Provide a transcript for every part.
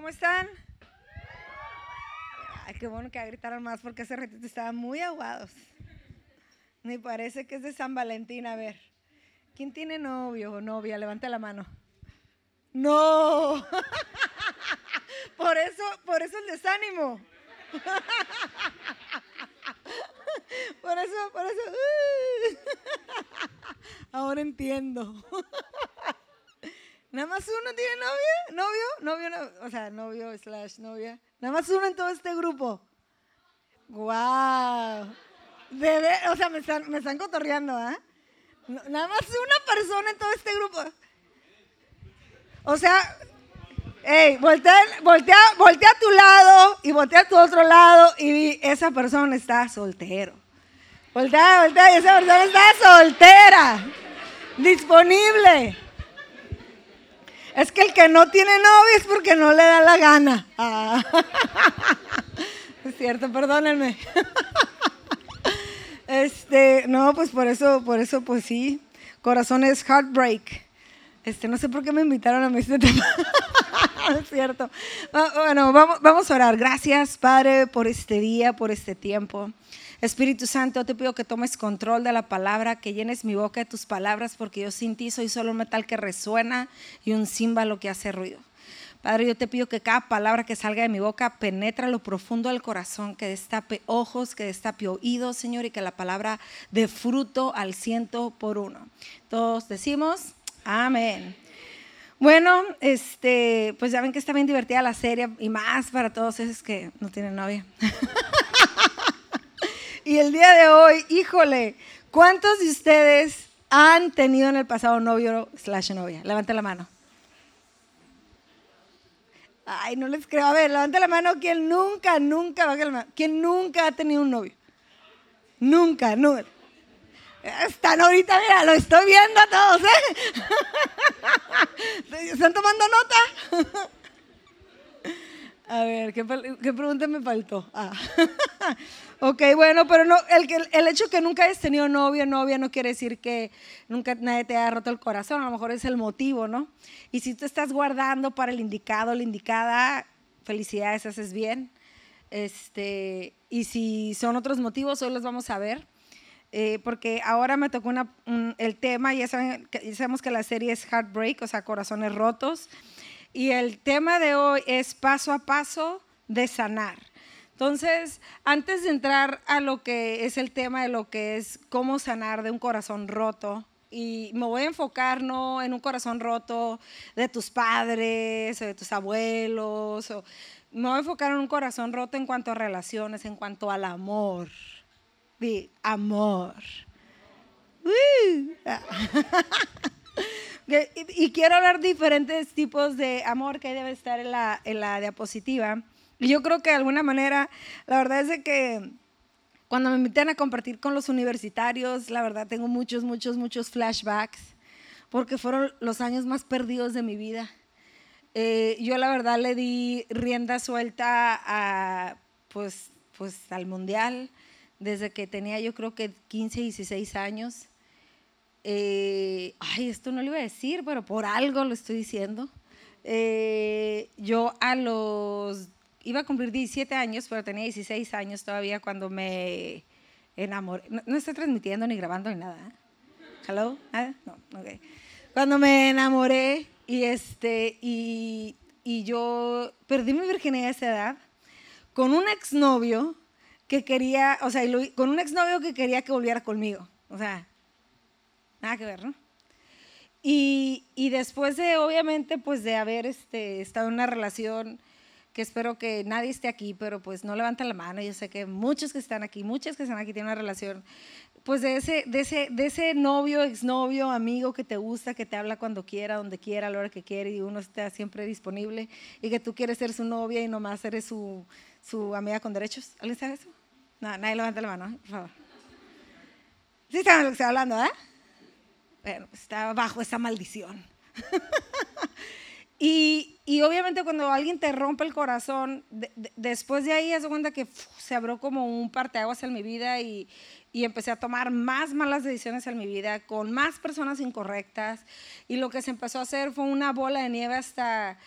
¿Cómo están? Ay, qué bueno que gritaron más porque hace ratito estaban muy aguados. Ni parece que es de San Valentín. A ver, ¿quién tiene novio o novia? Levante la mano. No. Por eso, por eso el desánimo. Por eso, por eso. Ahora entiendo. Nada más uno tiene novia, novio, novio, o sea, novio slash novia. Nada más uno en todo este grupo. Wow. o sea, me están, me están cotorreando, ¿ah? Nada más una persona en todo este grupo. O sea, hey, voltea, voltea, voltea a tu lado y voltea a tu otro lado y esa persona está soltero. Voltea, voltea y esa persona está soltera. Disponible. Es que el que no tiene novia es porque no le da la gana. Ah. Es cierto, perdónenme. Este, no, pues por eso, por eso, pues sí. Corazón es heartbreak. Este, no sé por qué me invitaron a mí este tema. es cierto. Bueno, vamos, vamos a orar. Gracias, Padre, por este día, por este tiempo. Espíritu Santo, te pido que tomes control de la palabra, que llenes mi boca de tus palabras, porque yo sin ti soy solo un metal que resuena y un címbalo que hace ruido. Padre, yo te pido que cada palabra que salga de mi boca penetre lo profundo del corazón, que destape ojos, que destape oídos, Señor, y que la palabra dé fruto al ciento por uno. Todos decimos, amén. Bueno, este, pues ya ven que está bien divertida la serie y más para todos esos que no tienen novia. Y el día de hoy, híjole, ¿cuántos de ustedes han tenido en el pasado novio slash novia? Levante la mano. Ay, no les creo. A ver, levante la mano quien nunca, nunca, baje la mano. ¿Quién nunca ha tenido un novio? Nunca, nunca. Están ahorita, mira, lo estoy viendo a todos, ¿eh? ¿Están tomando nota? A ver, ¿qué, pregunta me faltó? Ah. ok, bueno, pero no, el, el hecho que nunca hayas tenido novia, novia, no quiere decir que nunca nadie te haya roto el corazón, a lo mejor es el motivo, ¿no? Y si tú estás guardando para el indicado, la indicada, felicidades, haces bien. Este, y si son otros motivos, hoy los vamos a ver. Eh, porque ahora me tocó el tema, ya, saben, ya sabemos que la serie es Heartbreak, o sea, corazones rotos. Y el tema de hoy es paso a paso de sanar. Entonces, antes de entrar a lo que es el tema de lo que es cómo sanar de un corazón roto, y me voy a enfocar no en un corazón roto de tus padres o de tus abuelos, o, me voy a enfocar en un corazón roto en cuanto a relaciones, en cuanto al amor. De amor. Y, quiero hablar diferentes tipos de amor que debe estar en la diapositiva. Yo creo que de alguna manera, la verdad es de que cuando me invitan a compartir con los universitarios, la verdad tengo muchos, muchos, muchos flashbacks, porque fueron los años más perdidos de mi vida. Eh, yo la verdad le di rienda suelta a, pues, pues, al mundial desde que tenía yo creo que 15, 16 años. Eh, ay, esto no lo iba a decir, pero por algo lo estoy diciendo. Eh, yo a los, iba a cumplir 17 años, pero tenía 16 años todavía cuando me enamoré. No, estoy transmitiendo ni grabando ni nada. ¿eh? ¿Hello? No, ok. Cuando me enamoré y, este, y, y yo perdí mi virginidad a esa edad con un exnovio que quería, o sea, con un exnovio que quería que volviera conmigo. O sea, Nada que ver, ¿no? Y, y, después de, obviamente, pues de haber este, estado en una relación que espero que nadie esté aquí, pero pues no levanten la mano, yo sé que muchos que están aquí, muchas que están aquí tienen una relación, pues de ese, de ese, de ese novio, exnovio, amigo que te gusta, que te habla cuando quiera, donde quiera, a la hora que quiere y uno está siempre disponible y que tú quieres ser su novia y nomás eres su, su amiga con derechos. ¿Alguien sabe eso? No, nadie levanta la mano, ¿eh? por favor. Sí saben lo que estoy hablando, ¿eh? bueno, estaba bajo esa maldición. y, obviamente cuando alguien te rompe el corazón, después de ahí, se cuenta que se abrió como un parteaguas en mi vida y, y empecé a tomar más malas decisiones en mi vida, con más personas incorrectas. Y lo que se empezó a hacer fue una bola de nieve hasta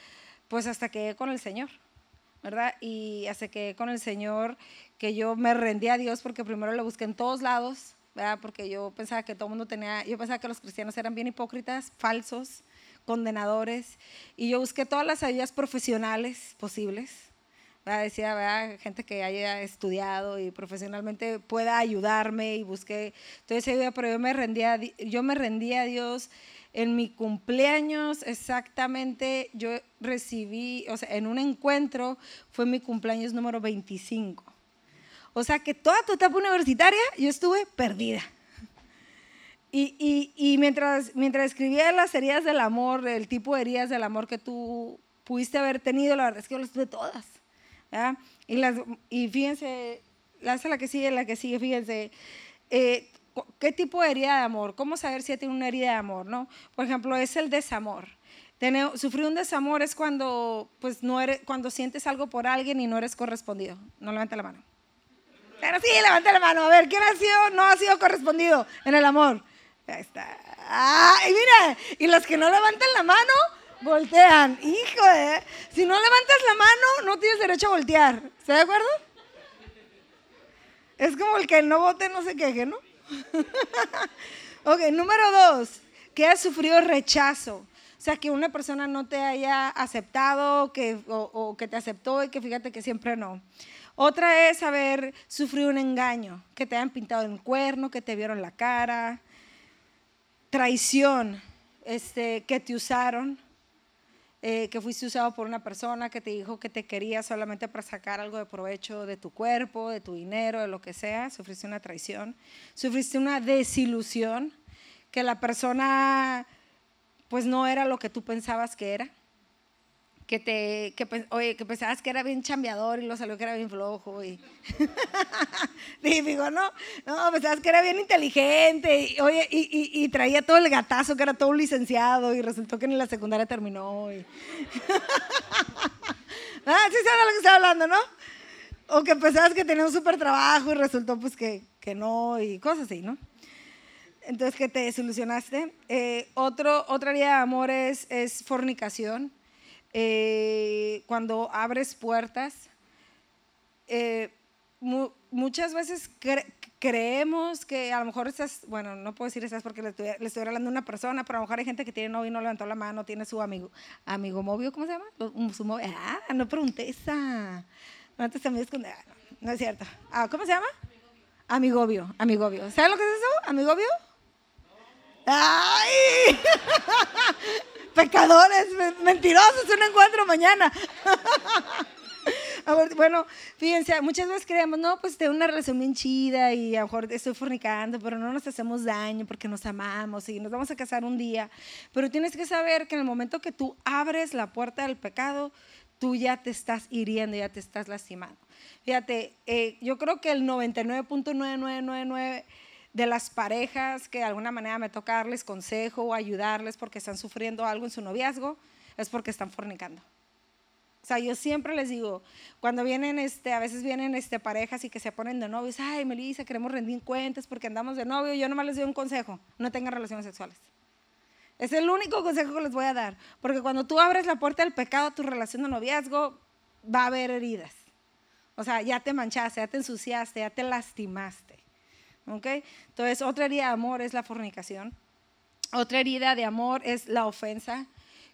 pues hasta que con el Señor, ¿verdad? Y hasta que con el Señor que yo me rendí a Dios porque primero lo busqué en todos lados, ¿verdad? Porque yo pensaba que todo el mundo tenía, yo pensaba que los cristianos eran bien hipócritas, falsos, condenadores, y yo busqué todas las ayudas profesionales posibles. ¿verdad? Decía, ¿verdad? gente que haya estudiado y profesionalmente pueda ayudarme y busqué entonces pero yo me rendía, yo me rendí a Dios en mi cumpleaños exactamente yo recibí, o sea, en un encuentro fue mi cumpleaños número 25. O sea que toda tu etapa universitaria yo estuve perdida. Y, y, mientras, mientras escribía las heridas del amor, el tipo de heridas del amor que tú pudiste haber tenido, la verdad es que yo las tuve todas. Y, las, y fíjense, la, la que sigue, la que sigue, fíjense, eh, ¿qué tipo de herida de amor? ¿Cómo saber si tiene una herida de amor? ¿no? Por ejemplo, es el desamor. Tener, sufrir un desamor es cuando, pues, no eres, cuando sientes algo por alguien y no eres correspondido. No levanta la mano. Pero sí, levanta la mano. A ver, ¿quién ha sido, no ha sido correspondido en el amor? Ahí está. Ah, y mira, y los que no levantan la mano, voltean. Hijo de, si no levantas la mano, no tienes derecho a voltear. ¿Está de acuerdo? Es como el que no vote no se queje, ¿no? ok, número dos, que has sufrido rechazo. O sea, que una persona no te haya aceptado que, o que te aceptó y que fíjate que siempre no. Otra es haber sufrido un engaño, que te hayan pintado en cuerno, que te vieron la cara, traición, este, que te usaron, eh, que fuiste usado por una persona que te dijo que te quería solamente para sacar algo de provecho de tu cuerpo, de tu dinero, de lo que sea, sufriste una traición, sufriste una desilusión, que la persona pues no era lo que tú pensabas que era que te, que, oye, que pensabas que era bien chambeador y lo salió que era bien flojo y digo, no, no, pensabas que era bien inteligente y, oye, y, y, traía todo el gatazo que era todo un licenciado y resultó que en la secundaria terminó y... ah, sí sabes de lo que estoy hablando, ¿no? O que pensabas que tenía un súper trabajo y resultó pues que, que no y cosas así, ¿no? Entonces que te desilusionaste. Eh, otro, otra área de amor es, es fornicación eh, cuando abres puertas, eh, muchas veces creemos que a lo mejor estás, bueno, no puedo decir estás porque le estoy, hablando a una persona, pero a lo mejor hay gente que tiene novio y no levantó la mano, tiene su amigo, amigo novio, ¿cómo se llama? Su ah, no pregunté esa. Antes también esconde, ah, no, es cierto. Ah, ¿Cómo se llama? Amigobio, amigobio. ¿Sabes lo que es eso? Amigobio. ¡Ay! pecadores, mentirosos, un encuentro mañana. bueno, fíjense, muchas veces creemos, no, pues tengo una relación bien chida y a lo mejor estoy fornicando, pero no nos hacemos daño porque nos amamos y nos vamos a casar un día. Pero tienes que saber que en el momento que tú abres la puerta del pecado, tú ya te estás hiriendo, ya te estás lastimando. Fíjate, eh, yo creo que el 99.9999 de las parejas que de alguna manera me toca darles consejo o ayudarles porque están sufriendo algo en su noviazgo, es porque están fornicando. O sea, yo siempre les digo, cuando vienen, este, a veces vienen este, parejas y que se ponen de novios, ay, Melissa, queremos rendir cuentas porque andamos de novio, yo nomás les doy un consejo, no tengan relaciones sexuales. Es el único consejo que les voy a dar, porque cuando tú abres la puerta del pecado a tu relación de noviazgo, va a haber heridas. O sea, ya te manchaste, ya te ensuciaste, ya te lastimaste. Entonces, otra herida de amor es la fornicación. Otra herida de amor es la ofensa.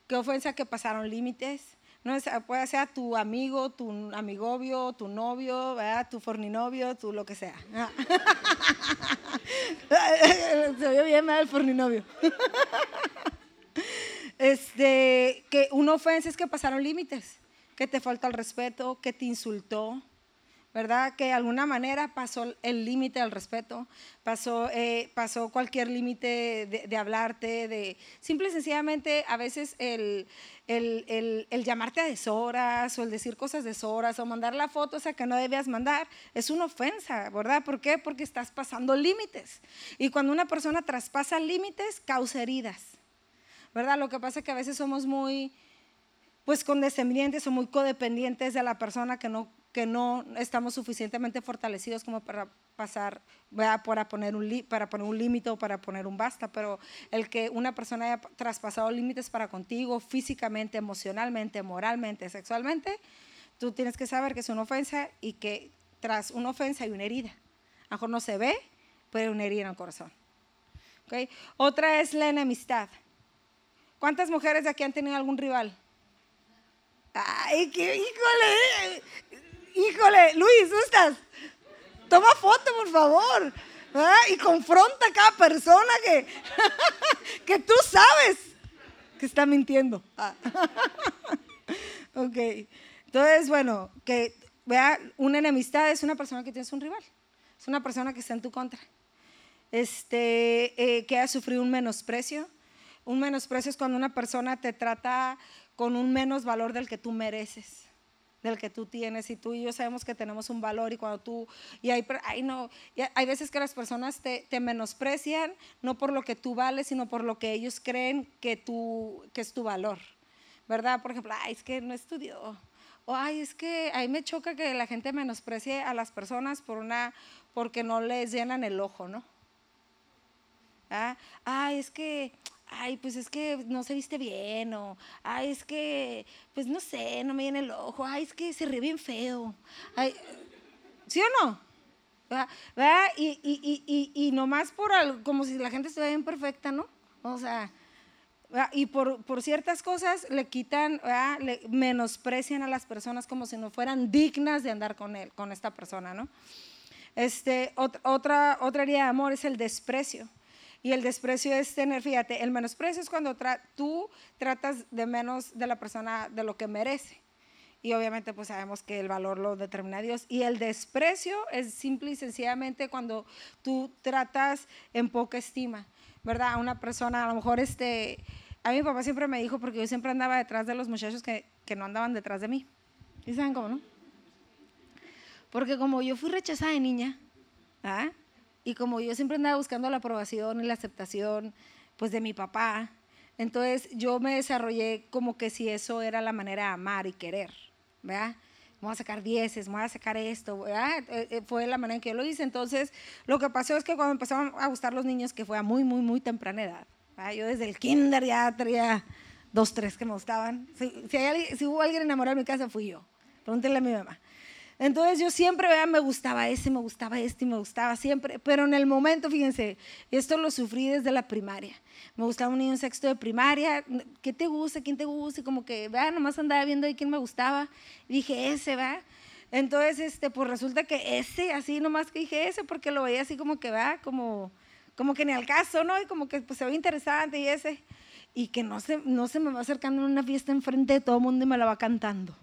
¿Qué ofensa que pasaron límites? No puede ser tu amigo, tu amigobio, tu novio, tu forninovio, tu lo que sea. Se oye bien mal el forninovio. este, que una ofensa es que pasaron límites, que te falta el respeto, que te insultó, ¿verdad? Que de alguna manera pasó el límite del respeto, pasó, eh, pasó cualquier límite de, hablarte, de simple y sencillamente a veces el, el, el, llamarte a deshoras o el decir cosas deshoras o mandar la foto esa que no debías mandar, es una ofensa, ¿verdad? ¿Por qué? Porque estás pasando límites. Y cuando una persona traspasa límites, causa heridas, ¿verdad? Lo que pasa es que a veces somos muy pues condescendientes o muy codependientes de la persona que no que no estamos suficientemente fortalecidos como para pasar, para poner un límite o para poner un basta, pero el que una persona haya traspasado límites para contigo físicamente, emocionalmente, moralmente, sexualmente, tú tienes que saber que es una ofensa y que tras una ofensa hay una herida. A lo mejor no se ve, pero hay una herida en el corazón. ¿Okay? Otra es la enemistad. ¿Cuántas mujeres de aquí han tenido algún rival? Ay, qué híjole, híjole, Luis, ¿tú estás? Toma foto, por favor. Y confronta a cada persona que, que tú sabes que está mintiendo. Ah. ok. Entonces, bueno, que vea, una enemistad es una persona que tienes un rival. Es una persona que está en tu contra. Este, eh, que ha sufrido un menosprecio. Un menosprecio es cuando una persona te trata con un menos valor del que tú mereces del que tú tienes y tú y yo sabemos que tenemos un valor y cuando tú y hay, no, hay veces que las personas te, te, menosprecian no por lo que tú vales sino por lo que ellos creen que tú que es tu valor verdad por ejemplo ay es que no estudió o ay es que ahí me choca que la gente menosprecie a las personas por una porque no les llenan el ojo no ¿Ah? ay es que ay, pues es que no se viste bien, o, ay, es que, pues no sé, no me viene el ojo, ay, es que se ríe bien feo. ¿Sí o no? ¿verdad? Y, y, y, y, nomás por algo, como si la gente estuviera bien perfecta, ¿no? O sea, y por, por, ciertas cosas le quitan, le menosprecian a las personas como si no fueran dignas de andar con él, con esta persona, ¿no? Este, otra, otra área de amor es el desprecio. Y el desprecio es tener, fíjate, el menosprecio es cuando tú tratas de menos de la persona de lo que merece. Y obviamente pues sabemos que el valor lo determina Dios. Y el desprecio es simple y sencillamente cuando tú tratas en poca estima, ¿verdad? A una persona, a lo mejor este, a mi papá siempre me dijo, porque yo siempre andaba detrás de los muchachos que, que no andaban detrás de mí. ¿Y saben cómo, no? Porque como yo fui rechazada de niña, ¿ah? Y como yo siempre andaba buscando la aprobación y la aceptación, pues de mi papá, entonces yo me desarrollé como que si eso era la manera de amar y querer, ¿verdad? voy a sacar dieces, voy a sacar esto, ¿verdad? Eh, eh, fue la manera en que yo lo hice. Entonces, lo que pasó es que cuando empezaron a gustar los niños, que fue a muy, muy, muy temprana edad, yo desde el kinder ya tenía dos, tres que me gustaban. Si, si hubo alguien enamorado en mi casa, fui yo. Pregúntenle a mi mamá. Entonces yo siempre, vean, me gustaba ese, me gustaba este y me gustaba siempre, pero en el momento, fíjense, esto lo sufrí desde la primaria. Me gustaba un niño en sexto de primaria, ¿qué te gusta? ¿Quién te gusta? Y como que, vean, nomás andaba viendo ahí quién me gustaba. Y dije, ese, va. Entonces, este, pues resulta que ese, así nomás que dije ese, porque lo veía así como que, va, como, como que ni al caso, ¿no? Y como que pues, se ve interesante y ese. Y que no se, no se me va acercando en una fiesta enfrente de todo el mundo y me la va cantando.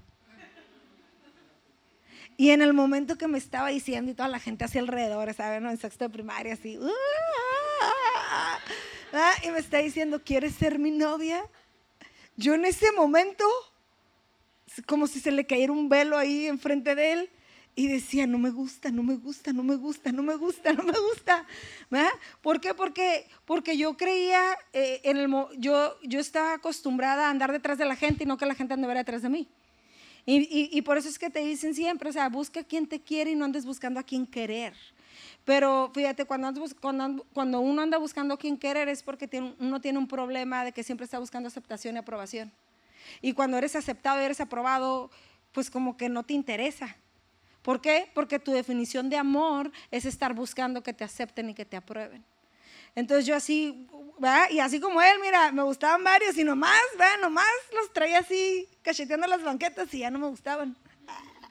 Y en el momento que me estaba diciendo y toda la gente hacia alrededor, ¿saben? En sexto de primaria, así. Ah", y me está diciendo, ¿quieres ser mi novia? Yo en ese momento, como si se le cayera un velo ahí enfrente de él, y decía, no me gusta, no me gusta, no me gusta, no me gusta, no me gusta. ¿Por qué? Porque, porque yo creía, eh, en el, yo, yo estaba acostumbrada a andar detrás de la gente y no que la gente anduviera detrás de mí. Y, por eso es que te dicen siempre, o sea, busca a quien te quiere y no andes buscando a quien querer. Pero fíjate, cuando, cuando, cuando uno anda buscando a quien querer es porque tiene, uno tiene un problema de que siempre está buscando aceptación y aprobación. Y cuando eres aceptado y eres aprobado, pues como que no te interesa. ¿Por qué? Porque tu definición de amor es estar buscando que te acepten y que te aprueben. Entonces yo así. Y así como él, mira, me gustaban varios y nomás, ¿verdad? Nomás los traía así, cacheteando las banquetas y ya no me gustaban.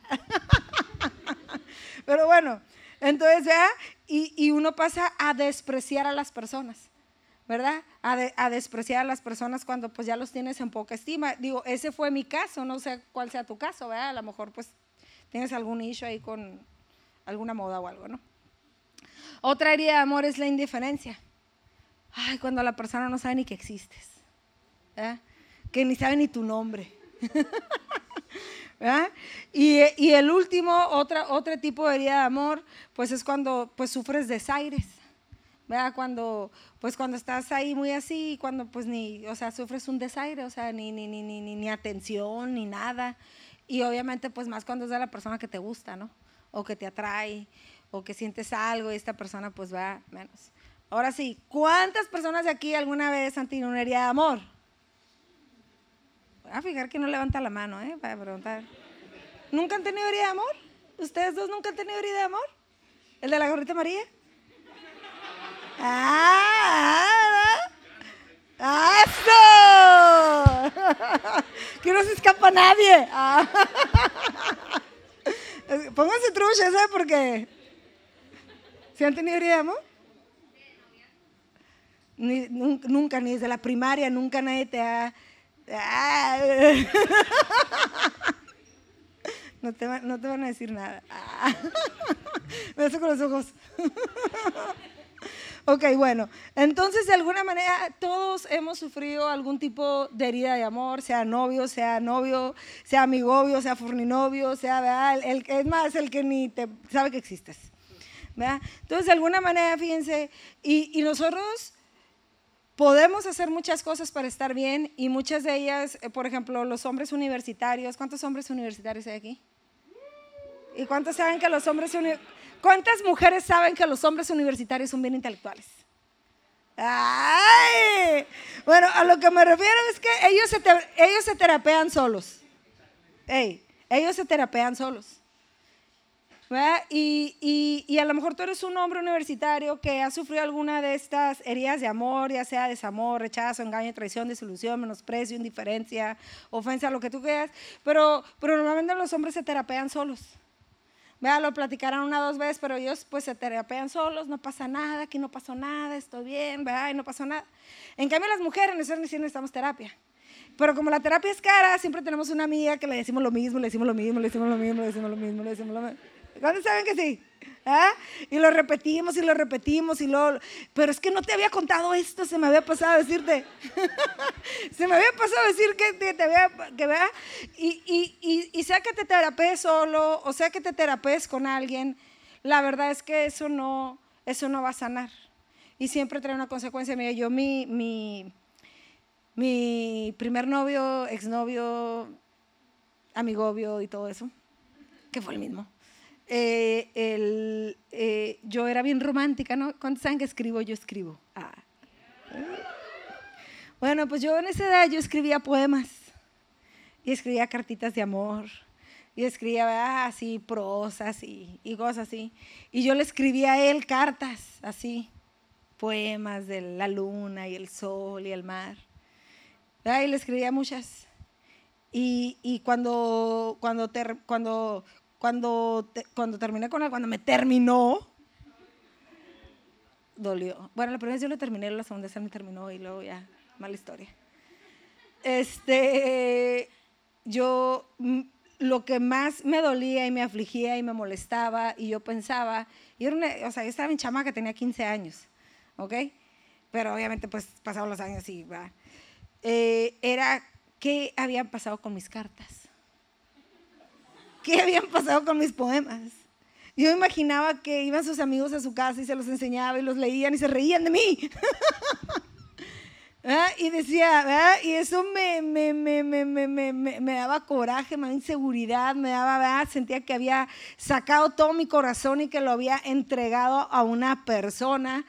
Pero bueno, entonces, ¿verdad? Y, uno pasa a despreciar a las personas, ¿verdad? A, a, despreciar a las personas cuando pues ya los tienes en poca estima. Digo, ese fue mi caso, no sé cuál sea tu caso, ¿verdad? A lo mejor pues tienes algún issue ahí con alguna moda o algo, ¿no? Otra herida de amor es la indiferencia. Ay, cuando la persona no sabe ni que existes. Que ni sabe ni tu nombre. Y, y, el último, otra, otro tipo de herida de amor, pues es cuando pues sufres desaires. ¿verdad? Cuando, pues cuando estás ahí muy así, cuando pues ni, o sea, sufres un desaire, o sea, ni, ni, ni, ni, ni atención, ni nada. Y obviamente, pues más cuando es de la persona que te gusta, ¿no? O que te atrae, o que sientes algo y esta persona pues va menos. Ahora sí, ¿cuántas personas de aquí alguna vez han tenido una herida de amor? Voy a fijar que no levanta la mano, ¿eh? Para preguntar. ¿Nunca han tenido herida de amor? ¿Ustedes dos nunca han tenido herida de amor? ¿El de la gorrita María? ¡Ah! ¡Ah! Que no se escapa nadie. Pónganse trucha, ¿sabes por qué? ¿Se han tenido herida de amor? Ni, nunca, ni desde la primaria, nunca nadie te ha... Ah. No te, no te van a decir nada. Me hace con los ojos. Ok, bueno, entonces de alguna manera todos hemos sufrido algún tipo de herida de amor, sea novio, sea novio, sea amigovio, sea furninovio, sea, ¿verdad? El, es más, el que ni te sabe que existes. Entonces de alguna manera, fíjense, y, y nosotros podemos hacer muchas cosas para estar bien y muchas de ellas, eh, por ejemplo, los hombres universitarios, ¿cuántos hombres universitarios hay aquí? ¿Y cuántos saben que los hombres. ¿Cuántas mujeres saben que los hombres universitarios son bien intelectuales? Ay, bueno, a lo que me refiero es que ellos se, ellos se terapean solos. ellos se terapean solos. Y, y, y, a lo mejor tú eres un hombre universitario que ha sufrido alguna de estas heridas de amor, ya sea desamor, rechazo, engaño, traición, desilusión, menosprecio, indiferencia, ofensa, lo que tú quieras, pero, pero normalmente los hombres se terapean solos. Vea, lo platicarán una o dos veces, pero ellos pues se terapean solos, no pasa nada, aquí no pasó nada, estoy bien, vea, y no pasó nada. En cambio, las mujeres nosotros sí necesitamos terapia. Pero como la terapia es cara, siempre tenemos una amiga que le decimos lo mismo, le decimos lo mismo, le decimos lo mismo, le decimos lo mismo, le decimos lo mismo. ¿Cuántos saben que sí? ¿Ah? Y lo repetimos y lo repetimos y lo... Pero es que no te había contado esto, se me había pasado a decirte. se me había pasado a decir que te, había... Que vea, y, y, y, sea que te terapees solo o sea que te terapees con alguien, la verdad es que eso no, eso no va a sanar. Y siempre trae una consecuencia. Mira, yo mi, mi, mi primer novio, exnovio, amigovio y todo eso, que fue el mismo eh, eh, yo era bien romántica, ¿no? ¿Cuántos saben escribo? Yo escribo. Ah. Bueno, pues yo en esa edad yo escribía poemas y escribía cartitas de amor y escribía así prosas y, y cosas así. Y yo le escribía a él cartas así, poemas de la luna y el sol y el mar. Y le escribía muchas. Y, y cuando, cuando, cuando, cuando, cuando terminé con él, cuando me terminó, dolió. Bueno, la primera vez yo lo terminé, la segunda vez me terminó y luego ya, mala historia. Este, yo, mm, lo que más me dolía y me afligía y me molestaba y yo pensaba, y era o sea, yo estaba en chama que tenía 15 años, ¿ok? Pero obviamente pues pasaron los años y va. Eh, era qué había pasado con mis cartas qué habían pasado con mis poemas. Yo imaginaba que iban sus amigos a su casa y se los enseñaba y los leían y se reían de mí. Y decía, y eso me, me, me, me, daba coraje, me daba inseguridad, me daba, sentía que había sacado todo mi corazón y que lo había entregado a una persona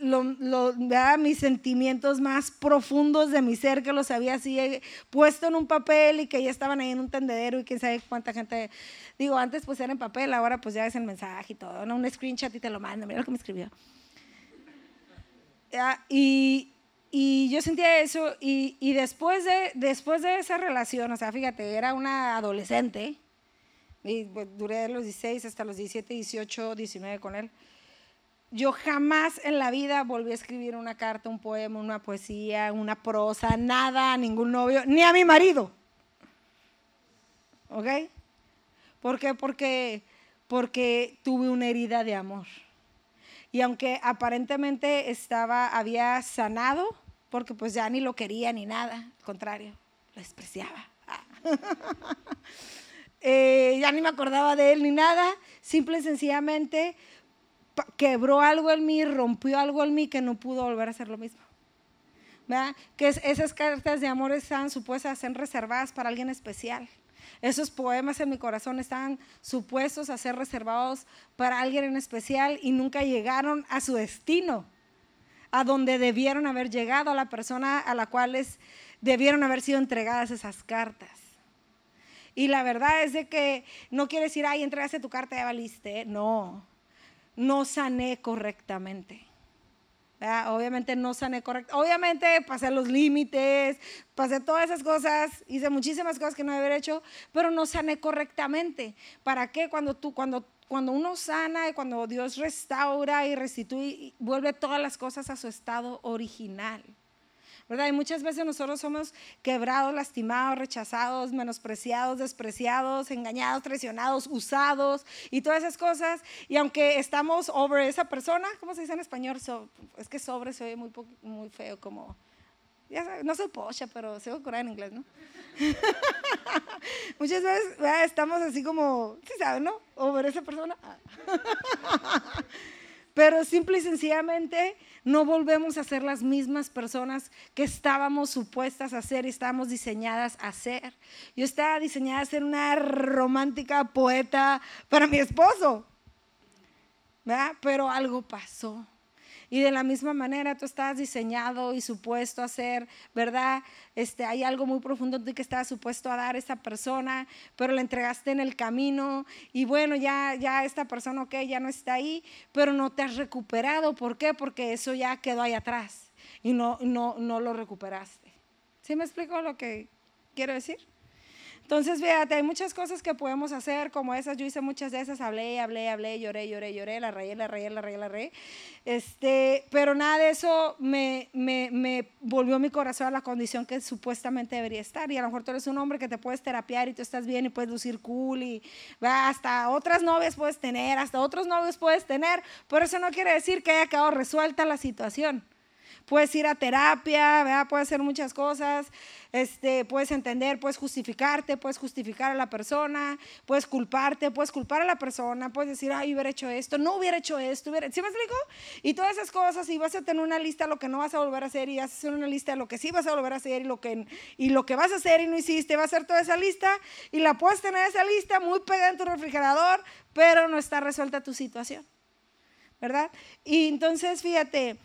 lo, lo, mis sentimientos más profundos de mi ser, que los había así eh, puesto en un papel y que ya estaban ahí en un tendedero y quién sabe cuánta gente. Digo, antes pues era en papel, ahora pues ya es el mensaje y todo, ¿no? un screenshot y te lo mando, mira lo que me escribió. Y, y yo sentía eso y, y, después, de, después de esa relación, o sea, fíjate, era una adolescente, y pues, duré de los 16 hasta los 17, 18, 19 con él. Yo jamás en la vida volví a escribir una carta, un poema, una poesía, una prosa, nada a ningún novio, ni a mi marido. ¿Ok? ¿Por qué? Porque, porque tuve una herida de amor. Y aunque aparentemente estaba, había sanado, porque pues ya ni lo quería ni nada, al contrario, lo despreciaba. Eh, ya ni me acordaba de él ni nada, simple y sencillamente quebró algo en mí, rompió algo en mí que no pudo volver a hacer lo mismo. ¿Verdad? Que esas cartas de amor están supuestas a ser reservadas para alguien especial. Esos poemas en mi corazón estaban supuestos a ser reservados para alguien en especial y nunca llegaron a su destino, a donde debieron haber llegado, a la persona a la cual debieron haber sido entregadas esas cartas. Y la verdad es de que no quiere decir, ay, entregaste tu carta, ya valiste. No, no sané correctamente. Obviamente no sané correctamente. Obviamente pasé los límites, pasé todas esas cosas, hice muchísimas cosas que no había hecho, pero no sané correctamente. ¿Para qué? Cuando tú, cuando, cuando uno sana y cuando Dios restaura y restituye, vuelve todas las cosas a su estado original. ¿Verdad? Y muchas veces nosotros somos quebrados, lastimados, rechazados, menospreciados, despreciados, engañados, traicionados, usados y todas esas cosas. Y aunque estamos sobre esa persona, ¿cómo se dice en español? es que sobre se oye muy, muy feo, como, ya no soy pocha, pero se oye en inglés, ¿no? Muchas veces estamos así como, ¿sí saben, no? Over esa persona. pero simple y sencillamente no volvemos a ser las mismas personas que estábamos supuestas a ser y estábamos diseñadas a ser. Yo estaba diseñada a ser una romántica poeta para mi esposo, ¿verdad? Pero algo pasó. Y de la misma manera tú estás diseñado y supuesto a ser, ¿verdad? Este, hay algo muy profundo en que estás supuesto a dar a esa persona, pero la entregaste en el camino y bueno, ya, ya esta persona, ok, ya no está ahí, pero no te has recuperado. ¿Por qué? Porque eso ya quedó ahí atrás y no, no, no lo recuperaste. ¿Sí me explico lo que quiero decir? Entonces, fíjate, hay muchas cosas que podemos hacer como esas. Yo hice muchas de esas, hablé, hablé, hablé, lloré, lloré, lloré, la rayé, la rayé, la rayé, la rayé. Este, pero nada de eso me, me, me, volvió mi corazón a la condición que supuestamente debería estar. Y a lo mejor tú eres un hombre que te puedes terapiar y tú estás bien y puedes lucir cool y hasta otras novias puedes tener, hasta otros novios puedes tener. Pero eso no quiere decir que haya quedado resuelta la situación puedes ir a terapia, ¿verdad? puedes hacer muchas cosas, este, puedes entender, puedes justificarte, puedes justificar a la persona, puedes culparte, puedes culpar a la persona, puedes decir, ay, hubiera hecho esto, no hubiera hecho esto, hubiera... ¿sí me explico? Y todas esas cosas, y vas a tener una lista de lo que no vas a volver a hacer, y vas a hacer una lista de lo que sí vas a volver a hacer, y lo que, y lo que vas a hacer y no hiciste, vas a hacer toda esa lista, y la puedes tener esa lista muy pegada en tu refrigerador, pero no está resuelta tu situación, ¿verdad? Y entonces, fíjate,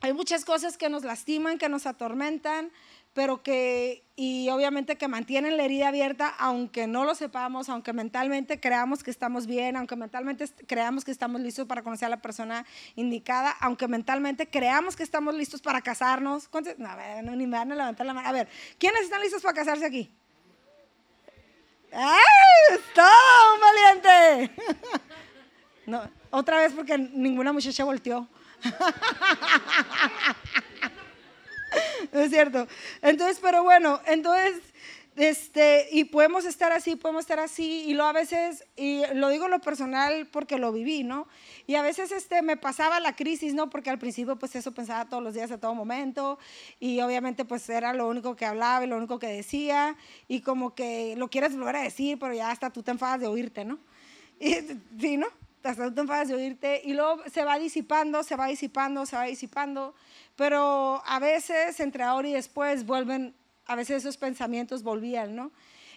hay muchas cosas que nos lastiman, que nos atormentan, pero que, y obviamente que mantienen la herida abierta, aunque no lo sepamos, aunque mentalmente creamos que estamos bien, aunque mentalmente creamos que estamos listos para conocer a la persona indicada, aunque mentalmente creamos que estamos listos para casarnos. No, a ver, ni me van a levantar la mano. A ver, ¿quiénes están listos para casarse aquí? ¡Ay! ¡Está valiente! No, otra vez porque ninguna muchacha volteó. es cierto. Entonces, pero bueno, entonces, este, y podemos estar así, podemos estar así, y lo a veces, y lo digo en lo personal porque lo viví, ¿no? Y a veces este, me pasaba la crisis, ¿no? Porque al principio, pues eso pensaba todos los días, a todo momento, y obviamente, pues era lo único que hablaba y lo único que decía, y como que lo quieres volver a decir, pero ya hasta tú te enfadas de oírte, ¿no? Y, sí, ¿no? Hasta tú de oírte y luego se va disipando, se va disipando, se va disipando, pero a veces entre ahora y después vuelven, a veces esos pensamientos volvían, ¿no?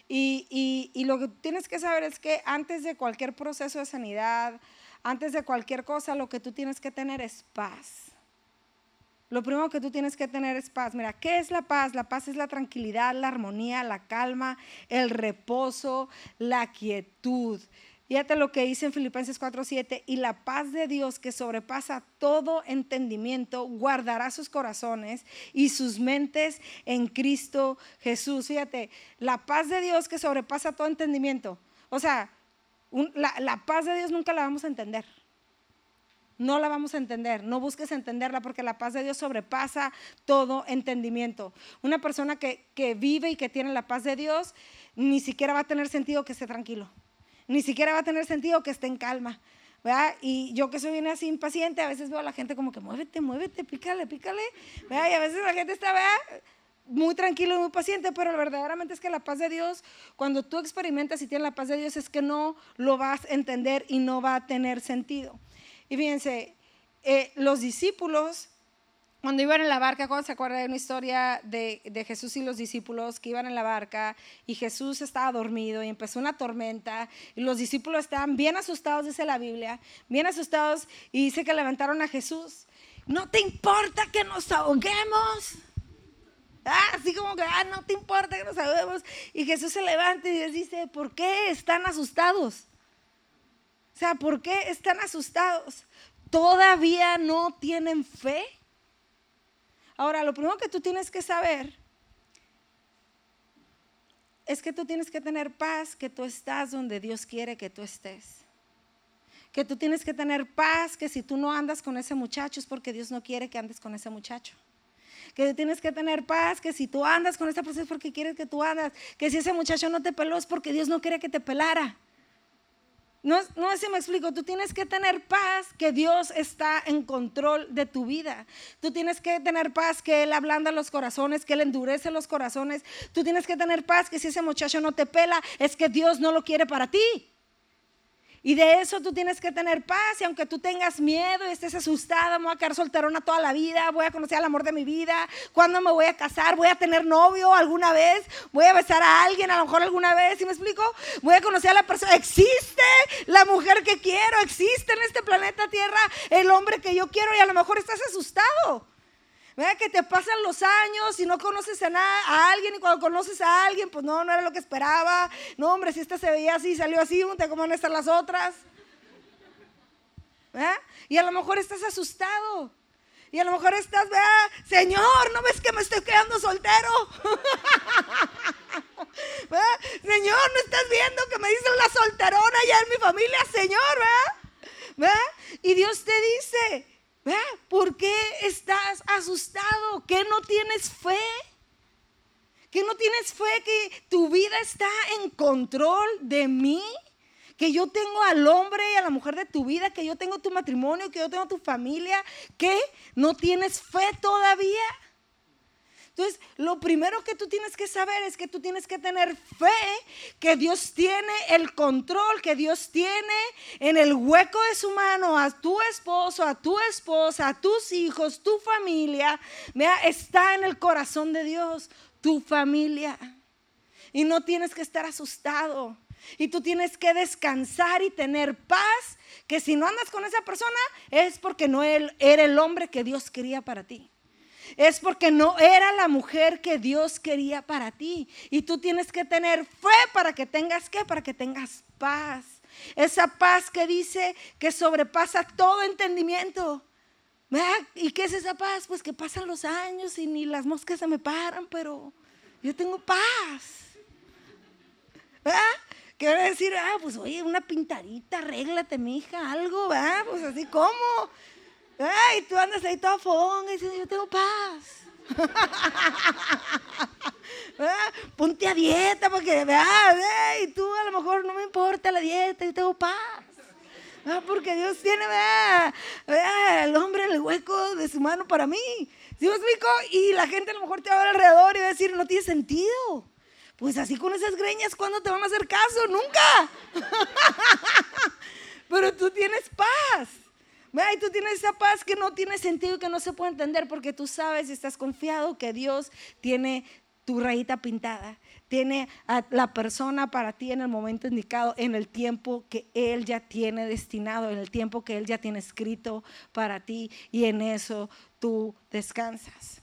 Y, y, y lo que tienes que saber es que antes de cualquier proceso de sanidad, antes de cualquier cosa, lo que tú tienes que tener es paz. Lo primero que tú tienes que tener es paz. Mira, ¿qué es la paz? La paz es la tranquilidad, la armonía, la calma, el reposo, la quietud. Fíjate lo que dice en Filipenses 4:7, y la paz de Dios que sobrepasa todo entendimiento guardará sus corazones y sus mentes en Cristo Jesús. Fíjate, la paz de Dios que sobrepasa todo entendimiento. O sea, la, la paz de Dios nunca la vamos a entender. No la vamos a entender, no busques entenderla porque la paz de Dios sobrepasa todo entendimiento. Una persona que, que vive y que tiene la paz de Dios ni siquiera va a tener sentido que esté tranquilo ni siquiera va a tener sentido que esté en calma. ¿verdad? Y yo que soy bien así impaciente, a veces veo a la gente como que muévete, muévete, pícale, pícale. ¿verdad? Y a veces la gente está muy tranquilo y muy paciente, pero verdaderamente es que la paz de Dios, cuando tú experimentas y tienes la paz de Dios, es que no lo vas a entender y no va a tener sentido. Y fíjense, eh, los discípulos cuando iban en la barca, cuando se acuerda de una historia de, de, Jesús y los discípulos que iban en la barca y Jesús estaba dormido y empezó una tormenta y los discípulos estaban bien asustados, dice la Biblia, bien asustados y dice que levantaron a Jesús. No te importa que nos ahoguemos. Ah, así como que, ah, no te importa que nos ahoguemos. Y Jesús se levanta y les dice, ¿por qué están asustados? O sea, ¿por qué están asustados? ¿Todavía no tienen fe? Ahora, lo primero que tú tienes que saber es que tú tienes que tener paz, que tú estás donde Dios quiere que tú estés. Que tú tienes que tener paz, que si tú no andas con ese muchacho es porque Dios no quiere que andes con ese muchacho. Que tú tienes que tener paz, que si tú andas con esa persona es porque quieres que tú andas. Que si ese muchacho no te peló es porque Dios no quiere que te pelara. No, no sé si me explico, tú tienes que tener paz que Dios está en control de tu vida. Tú tienes que tener paz que Él ablanda los corazones, que Él endurece los corazones. Tú tienes que tener paz que si ese muchacho no te pela, es que Dios no lo quiere para ti. Y de eso tú tienes que tener paz. Y aunque tú tengas miedo y estés asustada, me voy a quedar solterona toda la vida, voy a conocer al amor de mi vida, ¿cuándo me voy a casar? ¿Voy a tener novio alguna vez? ¿Voy a besar a alguien a lo mejor alguna vez? ¿Sí me explico? ¿Voy a conocer a la persona? ¿Existe la mujer que quiero? ¿Existe en este planeta Tierra el hombre que yo quiero? Y a lo mejor estás asustado. Vea que te pasan los años y no conoces a, nada, a alguien y cuando conoces a alguien, pues no, no era lo que esperaba. No, hombre, si esta se veía así, salió así, ¿cómo van a estar las otras? Y a lo mejor estás asustado. Y a lo mejor estás, vea, Señor, ¿no ves que me estoy quedando soltero? Señor, ¿no estás viendo que me dicen la solterona ya en mi familia? Señor, ¿verdad? Y Dios te dice, ¿Por qué estás asustado? ¿Que no tienes fe? ¿Que no tienes fe que tu vida está en control de mí? Que yo tengo al hombre y a la mujer de tu vida, que yo tengo tu matrimonio, que yo tengo tu familia, ¿qué? ¿No tienes fe todavía? Entonces, lo primero que tú tienes que saber es que tú tienes que tener fe que Dios tiene el control, que Dios tiene en el hueco de su mano a tu esposo, a tu esposa, a tus hijos, tu familia. Vea, está en el corazón de Dios, tu familia. Y no tienes que estar asustado. Y tú tienes que descansar y tener paz, que si no andas con esa persona es porque no era el hombre que Dios quería para ti es porque no era la mujer que Dios quería para ti. Y tú tienes que tener fe para que tengas qué, para que tengas paz. Esa paz que dice que sobrepasa todo entendimiento. ¿Y qué es esa paz? Pues que pasan los años y ni las moscas se me paran, pero yo tengo paz. ¿Verdad? Que a decir, ah, pues oye, una pintadita, arréglate, mija, algo, ¿verdad? Pues así como. Ay, tú andas ahí toda fonga y dices, yo tengo paz. Ponte a dieta porque veas, y tú a lo mejor no me importa la dieta, yo tengo paz. Porque Dios tiene, vea, el hombre en el hueco de su mano para mí. ¿Sí me explico? Y la gente a lo mejor te va a ver alrededor y va a decir, no tiene sentido. Pues así con esas greñas, ¿cuándo te van a hacer caso? Nunca. Pero tú tienes paz. Y tú tienes esa paz que no tiene sentido y que no se puede entender porque tú sabes y estás confiado que Dios tiene tu rayita pintada, tiene a la persona para ti en el momento indicado, en el tiempo que Él ya tiene destinado, en el tiempo que Él ya tiene escrito para ti y en eso tú descansas.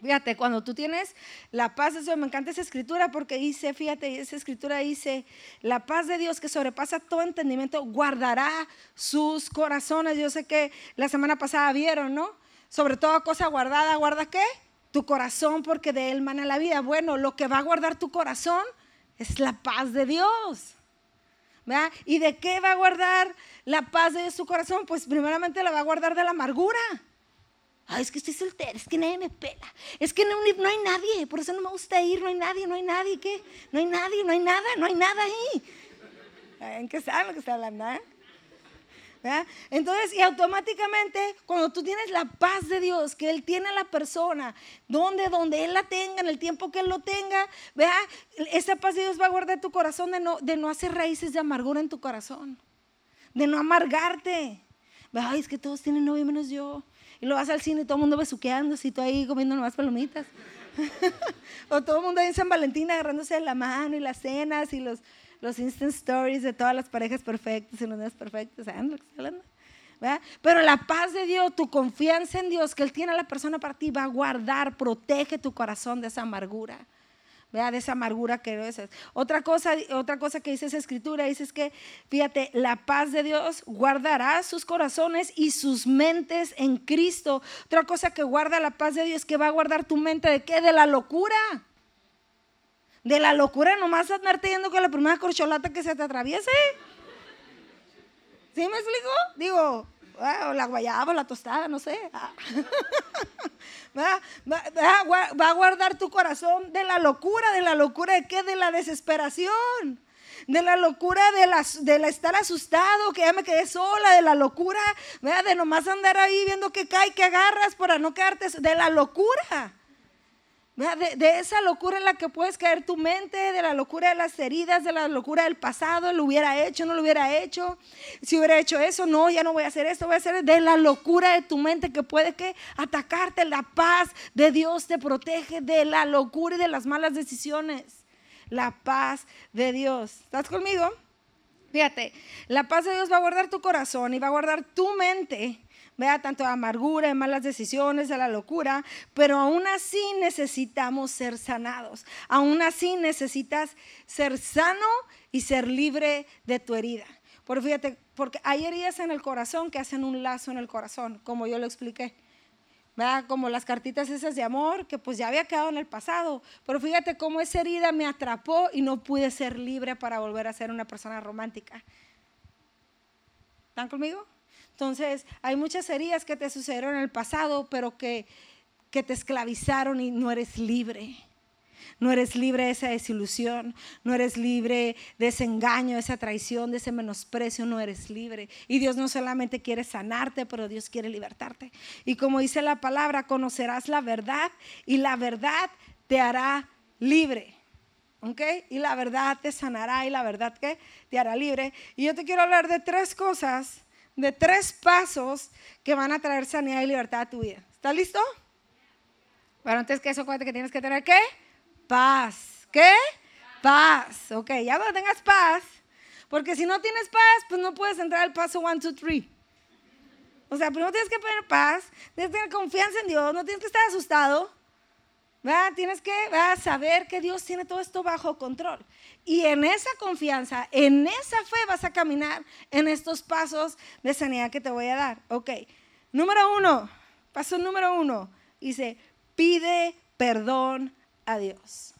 Fíjate, cuando tú tienes la paz de me encanta esa escritura porque dice, fíjate, esa escritura dice, la paz de Dios que sobrepasa todo entendimiento guardará sus corazones. Yo sé que la semana pasada vieron, ¿no? Sobre toda cosa guardada, ¿guarda qué? Tu corazón porque de él mana la vida. Bueno, lo que va a guardar tu corazón es la paz de Dios. ¿Y de qué va a guardar la paz de su corazón? Pues primeramente la va a guardar de la amargura. Ay, es que estoy soltera, es que nadie me pela, es que no, no, hay nadie, por eso no me gusta ir, no hay nadie, no hay nadie, ¿qué? No hay nadie, no hay nada, no hay nada ahí. ¿En qué saben lo que está hablando? Eh? Entonces, y automáticamente, cuando tú tienes la paz de Dios, que Él tiene a la persona, donde, donde Él la tenga, en el tiempo que Él lo tenga, vea, esa paz de Dios va a guardar tu corazón de no, de no hacer raíces de amargura en tu corazón, de no amargarte. Ay, es que todos tienen novio menos yo Y lo vas al cine y todo el mundo besuqueando, y tú ahí comiendo nomás palomitas. o todo el mundo ahí en San Valentín agarrándose de la mano y las cenas y los, los instant stories de todas las parejas perfectas y los días perfectos. ¿Saben lo que estoy hablando? Pero la paz de Dios, tu confianza en Dios, que Él tiene a la persona para ti, va a guardar, protege tu corazón de esa amargura. Vea, de esa amargura que es. Otra cosa, otra cosa que dice esa escritura, dice que, fíjate, la paz de Dios guardará sus corazones y sus mentes en Cristo. Otra cosa que guarda la paz de Dios, que va a guardar tu mente de qué? De la locura. De la locura, nomás andarte yendo con la primera corcholata que se te atraviese. ¿Sí me explico? Digo, o la guayaba, o la tostada, no sé. Ah. Va, a guardar tu corazón de la locura, de la locura de qué? De la desesperación. De la locura de, la, de estar asustado, que ya me quedé sola, de la locura, de nomás andar ahí viendo que cae, que agarras para no quedarte, de la locura. De, esa locura en la que puedes caer tu mente, de la locura de las heridas, de la locura del pasado, lo hubiera hecho, no lo hubiera hecho. Si hubiera hecho eso, no, ya no voy a hacer esto, voy a hacer de la locura de tu mente que puede que atacarte. La paz de Dios te protege de la locura y de las malas decisiones. La paz de Dios. ¿Estás conmigo? Fíjate, la paz de Dios va a guardar tu corazón y va a guardar tu mente vea tanto de amargura, de malas decisiones, de la locura, pero aún así necesitamos ser sanados. Aún así necesitas ser sano y ser libre de tu herida. Porque fíjate, porque hay heridas en el corazón que hacen un lazo en el corazón, como yo lo expliqué. ¿Vea? Como las cartitas esas de amor que pues ya había quedado en el pasado. Pero fíjate cómo esa herida me atrapó y no pude ser libre para volver a ser una persona romántica. ¿Están conmigo? Entonces, hay muchas heridas que te sucedieron en el pasado, pero que, que te esclavizaron y no eres libre. No eres libre de esa desilusión, no eres libre de ese engaño, de esa traición, de ese menosprecio, no eres libre. Y Dios no solamente quiere sanarte, pero Dios quiere libertarte. Y como dice la palabra, conocerás la verdad y la verdad te hará libre. ¿Ok? Y la verdad te sanará y la verdad que te hará libre. Y yo te quiero hablar de tres cosas de tres pasos que van a traer sanidad y libertad a tu vida. ¿Estás listo? Bueno, antes que eso, acuérdate que tienes que tener qué? Paz. ¿Qué? Paz. Ok, ya cuando tengas paz, porque si no tienes paz, pues no puedes entrar al paso 1, 2, 3. O sea, primero tienes que tener paz, tienes que tener confianza en Dios, no tienes que estar asustado. Tienes que saber que Dios tiene todo esto bajo control. Y en esa confianza, en esa fe vas a caminar en estos pasos de sanidad que te voy a dar. Ok, número uno, paso número uno, dice, pide perdón a Dios.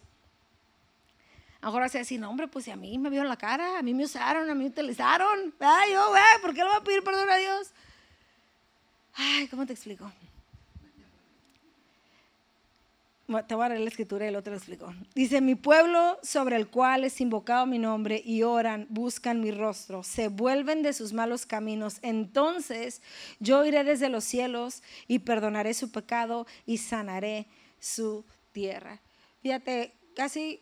Ahora se decir, no, hombre, pues si a mí me vieron la cara, a mí me usaron, a mí me utilizaron. Ay, yo, ¿por qué le voy a pedir perdón a Dios? Ay, ¿cómo te explico? Te voy a leer la escritura y el otro lo explico. Dice, mi pueblo sobre el cual es invocado mi nombre y oran, buscan mi rostro, se vuelven de sus malos caminos. Entonces yo iré desde los cielos y perdonaré su pecado y sanaré su tierra. Fíjate, casi,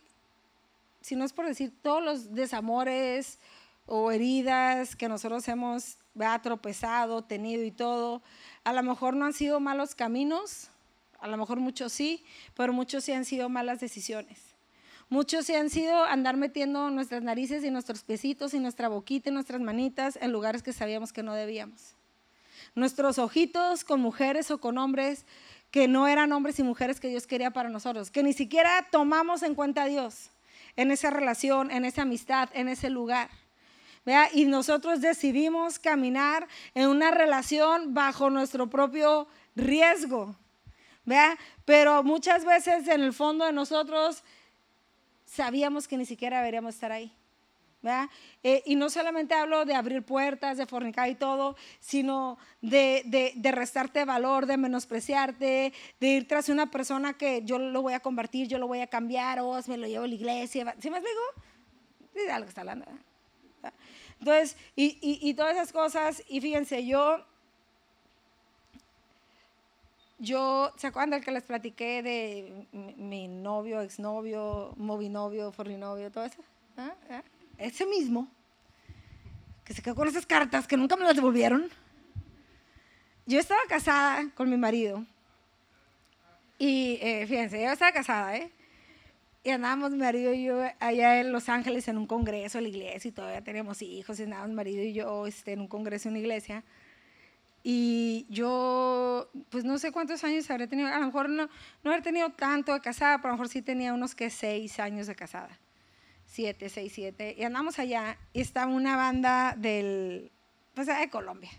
si no es por decir todos los desamores o heridas que nosotros hemos tropezado, tenido y todo, a lo mejor no han sido malos caminos, a lo mejor muchos sí, pero muchos sí han sido malas decisiones. Muchos sí han sido andar metiendo nuestras narices y nuestros piecitos y nuestra boquita y nuestras manitas en lugares que sabíamos que no debíamos. Nuestros ojitos con mujeres o con hombres que no eran hombres y mujeres que Dios quería para nosotros, que ni siquiera tomamos en cuenta a Dios en esa relación, en esa amistad, en ese lugar. ¿Vea? Y nosotros decidimos caminar en una relación bajo nuestro propio riesgo. ¿Vea? Pero muchas veces en el fondo de nosotros sabíamos que ni siquiera deberíamos estar ahí. Eh, y no solamente hablo de abrir puertas, de fornicar y todo, sino de, de, de, restarte valor, de menospreciarte, de ir tras una persona que yo lo voy a convertir, yo lo voy a cambiar, o me lo llevo a la iglesia. ¿Sí me explico? Es algo que está hablando. Entonces, y, y, y todas esas cosas, y fíjense, yo yo, ¿se acuerdan del que les platiqué de mi novio, exnovio, movinovio, forrinovio, todo eso? ¿Ah? ¿Ah? Ese mismo, que se quedó con esas cartas que nunca me las devolvieron. yo estaba casada con mi marido. Y eh, fíjense, yo estaba casada, ¿eh? Y andábamos mi marido y yo allá en Los Ángeles en un congreso, la iglesia, y todavía teníamos hijos, y andábamos mi marido y yo este, en un congreso en una iglesia. Y yo, pues no sé cuántos años habría tenido, a lo mejor no, no haber tenido tanto de casada, pero a lo mejor sí tenía unos que seis años de casada. Siete, seis, siete. Y andamos allá y estaba una banda del, pues de Colombia.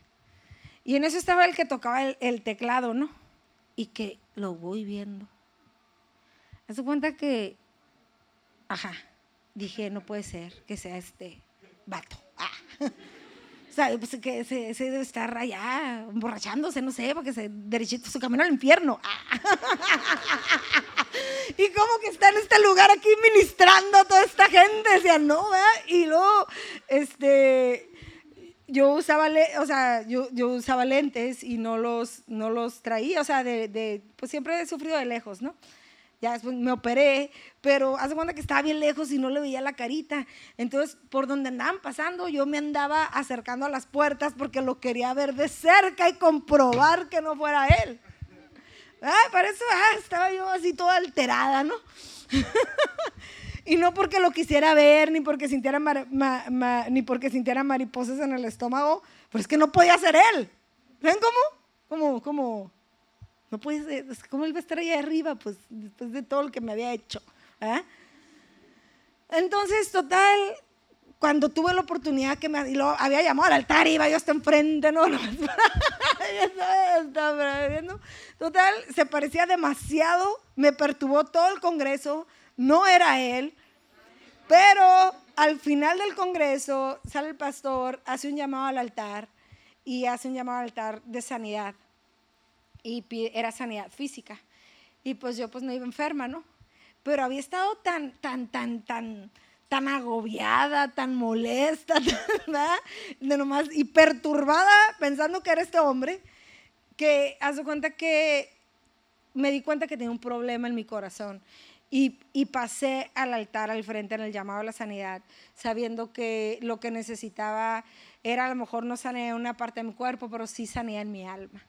Y en eso estaba el que tocaba el, el teclado, ¿no? Y que lo voy viendo. Haz cuenta que, ajá, dije, no puede ser que sea este vato. Ah. O sea, pues que se, se, debe estar allá emborrachándose, no sé, porque se derechito su camino al infierno. Ah. y como que está en este lugar aquí ministrando a toda esta gente, decía, no, ¿verdad? Y luego, este, yo usaba, o sea, yo, yo, usaba lentes y no los, no los traía, o sea, de, de, pues siempre he sufrido de lejos, ¿no? Ya después me operé, pero hace cuenta que estaba bien lejos y no le veía la carita. Entonces, por donde andaban pasando, yo me andaba acercando a las puertas porque lo quería ver de cerca y comprobar que no fuera él. Ah, para eso ah, estaba yo así toda alterada, ¿no? y no porque lo quisiera ver, ni porque sintiera, ni porque sintiera mariposas en el estómago, pero es que no podía ser él. ¿Ven cómo? Como, como, no puede ser, ¿cómo él va a estar ahí arriba? Pues después de todo lo que me había hecho. ¿eh? Entonces, total, cuando tuve la oportunidad que me lo había llamado al altar, iba yo hasta enfrente, ¿no? no Total, se parecía demasiado, me perturbó todo el congreso, no era él, pero al final del congreso sale el pastor, hace un llamado al altar y hace un llamado al altar de sanidad y era sanidad física. Y pues yo pues no iba enferma, ¿no? Pero había estado tan, tan, tan, tan, tan agobiada, tan molesta, ¿verdad? De nomás, y perturbada pensando que era este hombre, que hace cuenta que me di cuenta que tenía un problema en mi corazón. Y, y, pasé al altar al frente en el llamado a la sanidad, sabiendo que lo que necesitaba era a lo mejor no sanidad en una parte de mi cuerpo, pero sí sanidad en mi alma.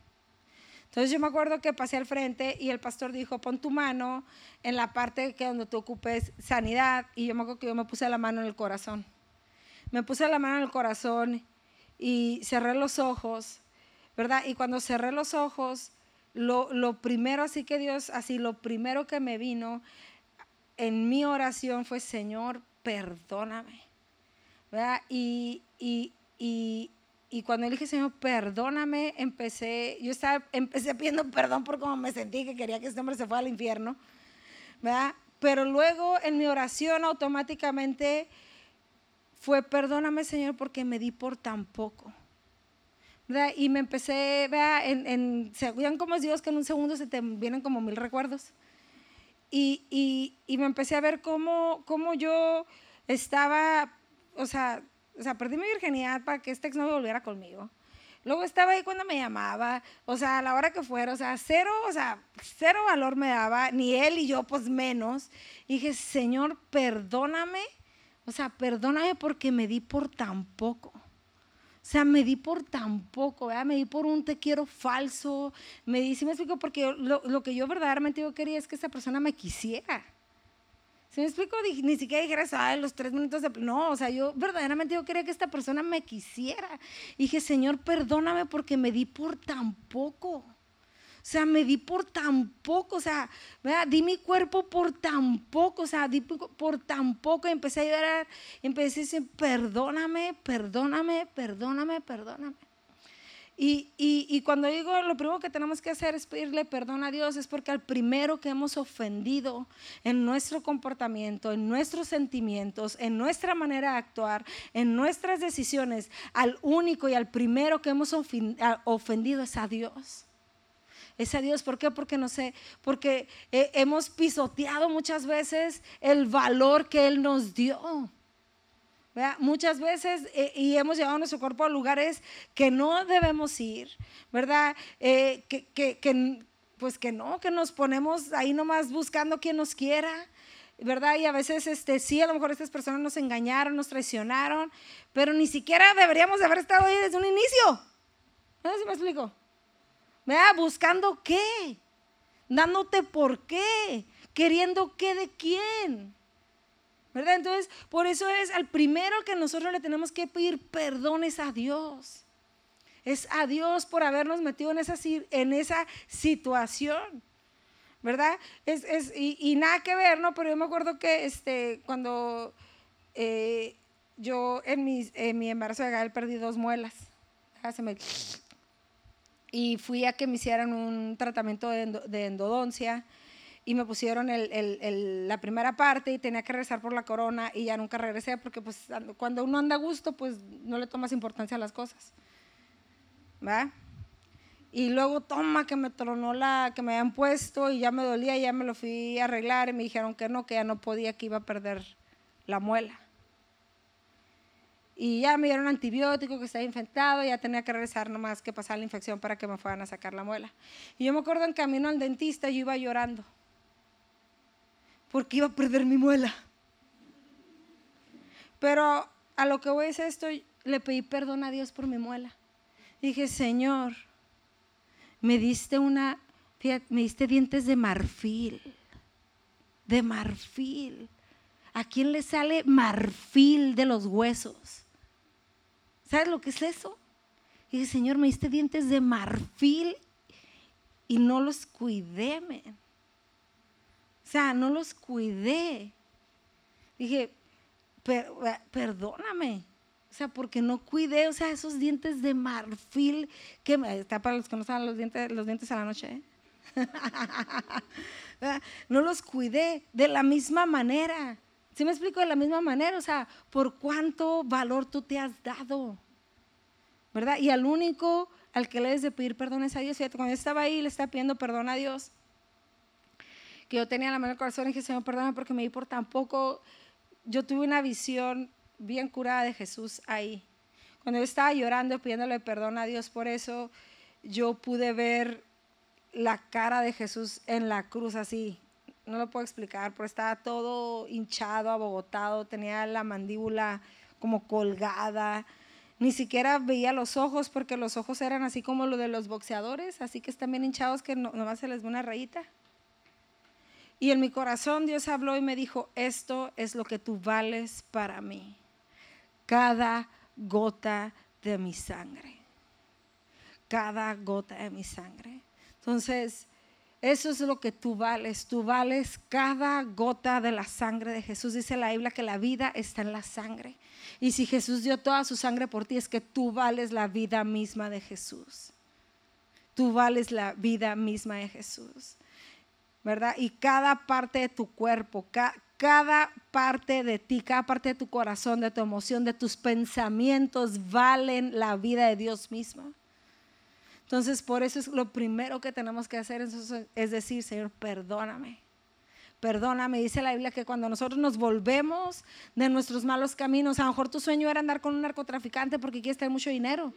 Entonces yo me acuerdo que pasé al frente y el pastor dijo, pon tu mano en la parte que donde tú ocupes sanidad. Y yo me acuerdo que yo me puse la mano en el corazón. Me puse la mano en el corazón y cerré los ojos, ¿verdad? Y cuando cerré los ojos, lo, lo primero así que Dios, así lo primero que me vino en mi oración fue, Señor, perdóname. ¿verdad? Y, y, y, y cuando le dije, Señor, perdóname, empecé, yo estaba, empecé pidiendo perdón por cómo me sentí, que quería que este hombre se fuera al infierno, ¿verdad? Pero luego en mi oración automáticamente fue, perdóname, Señor, porque me di por tan poco. ¿verdad? Y me empecé, vea, en, en, ¿se acuerdan cómo es Dios que en un segundo se te vienen como mil recuerdos? Y, y, y me empecé a ver cómo, cómo yo estaba, o sea, o sea, perdí mi virginidad para que este ex no volviera conmigo. Luego estaba ahí cuando me llamaba, o sea, a la hora que fuera, o sea, cero, o sea, cero valor me daba, ni él y yo, pues menos. Y dije, Señor, perdóname, o sea, perdóname porque me di por tan poco. O sea, me di por tan poco, ¿verdad? me di por un te quiero falso, me di, ¿sí me explico? Porque lo, lo que yo verdaderamente yo quería es que esa persona me quisiera. ¿Se me explico? Ni siquiera dijeras, ay, los tres minutos de... No, o sea, yo verdaderamente yo quería que esta persona me quisiera. Dije, Señor, perdóname porque me di por tan poco. O sea, me di por tan poco, o sea, ¿verdad? di mi cuerpo por tan poco, o sea, di por tan poco y empecé a llorar, empecé a decir, perdóname, perdóname, perdóname, perdóname. Y, y, cuando digo lo primero que tenemos que hacer es pedirle perdón a Dios, es porque al primero que hemos ofendido en nuestro comportamiento, en nuestros sentimientos, en nuestra manera de actuar, en nuestras decisiones, al único y al primero que hemos ofendido es a Dios. Es a Dios, ¿por qué? Porque no sé, porque eh, hemos pisoteado muchas veces el valor que Él nos dio. Muchas veces eh, y hemos llevado nuestro cuerpo a lugares que no debemos ir, ¿verdad? Eh, que, que, pues que no, que nos ponemos ahí nomás buscando quien nos quiera, ¿verdad? Y a veces este, sí, a lo mejor estas personas nos engañaron, nos traicionaron, pero ni siquiera deberíamos de haber estado ahí desde un inicio. ¿No sé si me explico? ¿Verdad? Buscando qué, dándote por qué, queriendo qué de quién. ¿Verdad? Entonces, por eso es al primero que nosotros le tenemos que pedir perdón es a Dios. Es a Dios por habernos metido en esa, en esa situación. ¿Verdad? Es, es y, nada que ver, ¿no? Pero yo me acuerdo que este, cuando eh, yo en mi, en mi embarazo de Gael perdí dos muelas. y fui a que me hicieran un tratamiento de, endodoncia y me pusieron el, la primera parte y tenía que regresar por la corona y ya nunca regresé porque pues cuando uno anda a gusto pues no le tomas importancia a las cosas. ¿Va? Y luego toma que me tronó la que me habían puesto y ya me dolía, ya me lo fui a arreglar y me dijeron que no, que ya no podía, que iba a perder la muela. Y ya me dieron antibiótico que estaba infectado, ya tenía que regresar nomás que pasar la infección para que me fueran a sacar la muela. Y yo me acuerdo en camino al dentista, yo iba llorando, porque iba a perder mi muela. Pero a lo que voy es esto, le pedí perdón a Dios por mi muela. Dije, Señor, me diste una, me diste dientes de marfil, de marfil. ¿A quién le sale marfil de los huesos? ¿Sabes lo que es eso? Dije, Señor, me diste dientes de marfil y no los cuidé, O sea, no los cuidé. Dije, perdóname. O sea, porque no cuidé, o sea, esos dientes de marfil que está para los que no saben los dientes, los dientes a la noche. ¿eh? no los cuidé de la misma manera. ¿Sí me explico de la misma manera? O sea, por cuánto valor tú te has dado. ¿Verdad? Y al único al que le debes de pedir perdón es a Dios. Fíjate, cuando yo estaba ahí, le estaba pidiendo perdón a Dios. Que yo tenía la mano en el corazón y dije, Señor, perdóname porque me di por tan poco. Yo tuve una visión bien curada de Jesús ahí. Cuando yo estaba llorando, pidiéndole perdón a Dios por eso, yo pude ver la cara de Jesús en la cruz así, no lo puedo explicar, pero estaba todo hinchado, abogotado, tenía la mandíbula como colgada, ni siquiera veía los ojos porque los ojos eran así como los de los boxeadores, así que están bien hinchados que no, nomás se les ve una rayita. Y en mi corazón Dios habló y me dijo, esto es lo que tú vales para mí. Cada gota de mi sangre. Cada gota de mi sangre. Entonces, eso es lo que tú vales. Tú vales cada gota de la sangre de Jesús. Dice la Biblia que la vida está en la sangre. Y si Jesús dio toda su sangre por ti, es que tú vales la vida misma de Jesús. Tú vales la vida misma de Jesús. ¿Verdad? Y cada parte de tu cuerpo, cada parte de ti, cada parte de tu corazón, de tu emoción, de tus pensamientos, valen la vida de Dios mismo. Entonces, por eso es lo primero que tenemos que hacer, es decir, Señor, perdóname. Perdóname, dice la Biblia que cuando nosotros nos volvemos de nuestros malos caminos, a lo mejor tu sueño era andar con un narcotraficante porque quieres tener mucho dinero.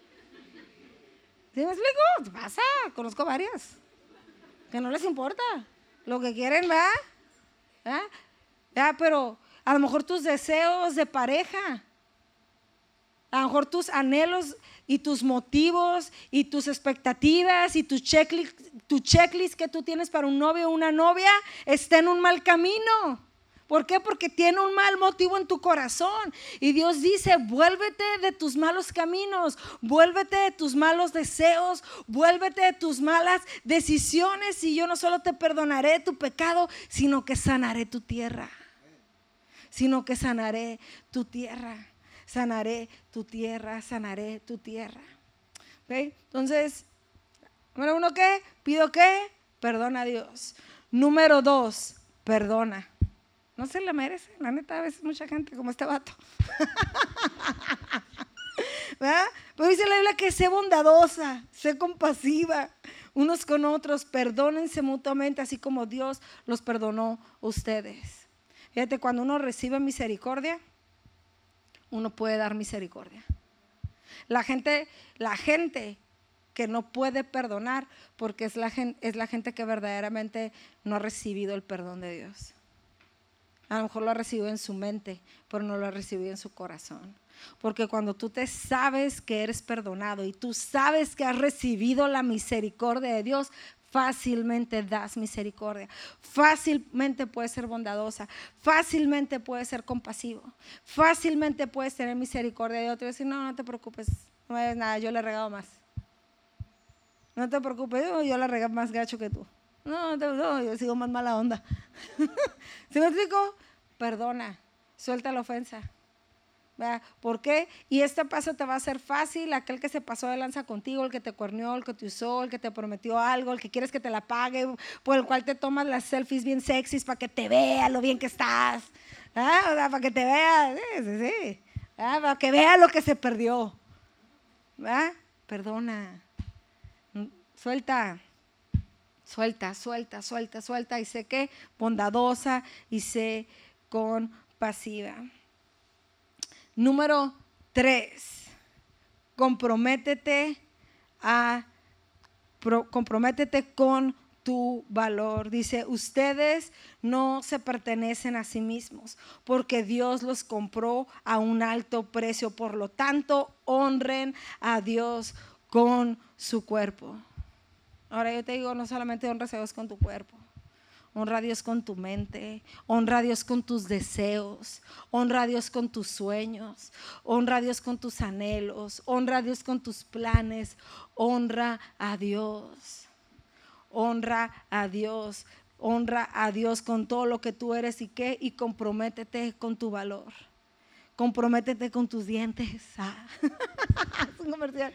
¿Sí me explico? Pasa, conozco varias. Que no les importa. Lo que quieren, ¿va? ¿Ah? Pero a lo mejor tus deseos de pareja, a lo mejor tus anhelos y tus motivos y tus expectativas y tu checklist, tu checklist que tú tienes para un novio o una novia está en un mal camino. ¿Por qué? Porque tiene un mal motivo en tu corazón. Y Dios dice, vuélvete de tus malos caminos, vuélvete de tus malos deseos, vuélvete de tus malas decisiones y yo no solo te perdonaré tu pecado, sino que sanaré tu tierra. Sino que sanaré tu tierra sanaré tu tierra, sanaré tu tierra. Entonces, número uno, ¿qué? Pido qué? Perdona a Dios. Número dos, perdona. No se le merece, la neta, a veces mucha gente como este vato. ¿Verdad? Pero dice la Biblia que sé bondadosa, sé compasiva unos con otros, perdónense mutuamente, así como Dios los perdonó a ustedes. Fíjate, cuando uno recibe misericordia, uno puede dar misericordia. La gente, la gente que no puede perdonar porque es la, es la gente que verdaderamente no ha recibido el perdón de Dios. A lo mejor lo ha recibido en su mente, pero no lo ha recibido en su corazón. Porque cuando tú te sabes que eres perdonado y tú sabes que has recibido la misericordia de Dios, fácilmente das misericordia, fácilmente puedes ser bondadosa, fácilmente puedes ser compasivo, fácilmente puedes tener misericordia de otro y decir, no, no te preocupes, no me nada, yo le he regado más. No te preocupes, yo, le regalo más gacho que tú. No, no, yo sigo más mala onda. ¿Sí me explico? Perdona, suelta la ofensa. ¿Por qué? Y este paso te va a ser fácil, aquel que se pasó de lanza contigo, el que te cuernió, el que te usó, el que te prometió algo, el que quieres que te la pague, por el cual te tomas las selfies bien sexys para que te vea lo bien que estás, para que te vea, sí, sí, para que vea lo que se perdió. Perdona, suelta, suelta, suelta, suelta, suelta y sé que bondadosa y sé compasiva. Número tres, comprométete a comprométete con tu valor. Dice, ustedes no se pertenecen a sí mismos porque Dios los compró a un alto precio. Por lo tanto, honren a Dios con su cuerpo. Ahora yo te digo, no solamente honres a Dios con tu cuerpo, Honra a Dios con tu mente, honra a Dios con tus deseos, honra a Dios con tus sueños, honra a Dios con tus anhelos, honra a Dios con tus planes, honra a Dios, honra a Dios, honra a Dios con todo lo que tú eres y qué, y comprométete con tu valor, comprométete con tus dientes. Ah. es un comercial.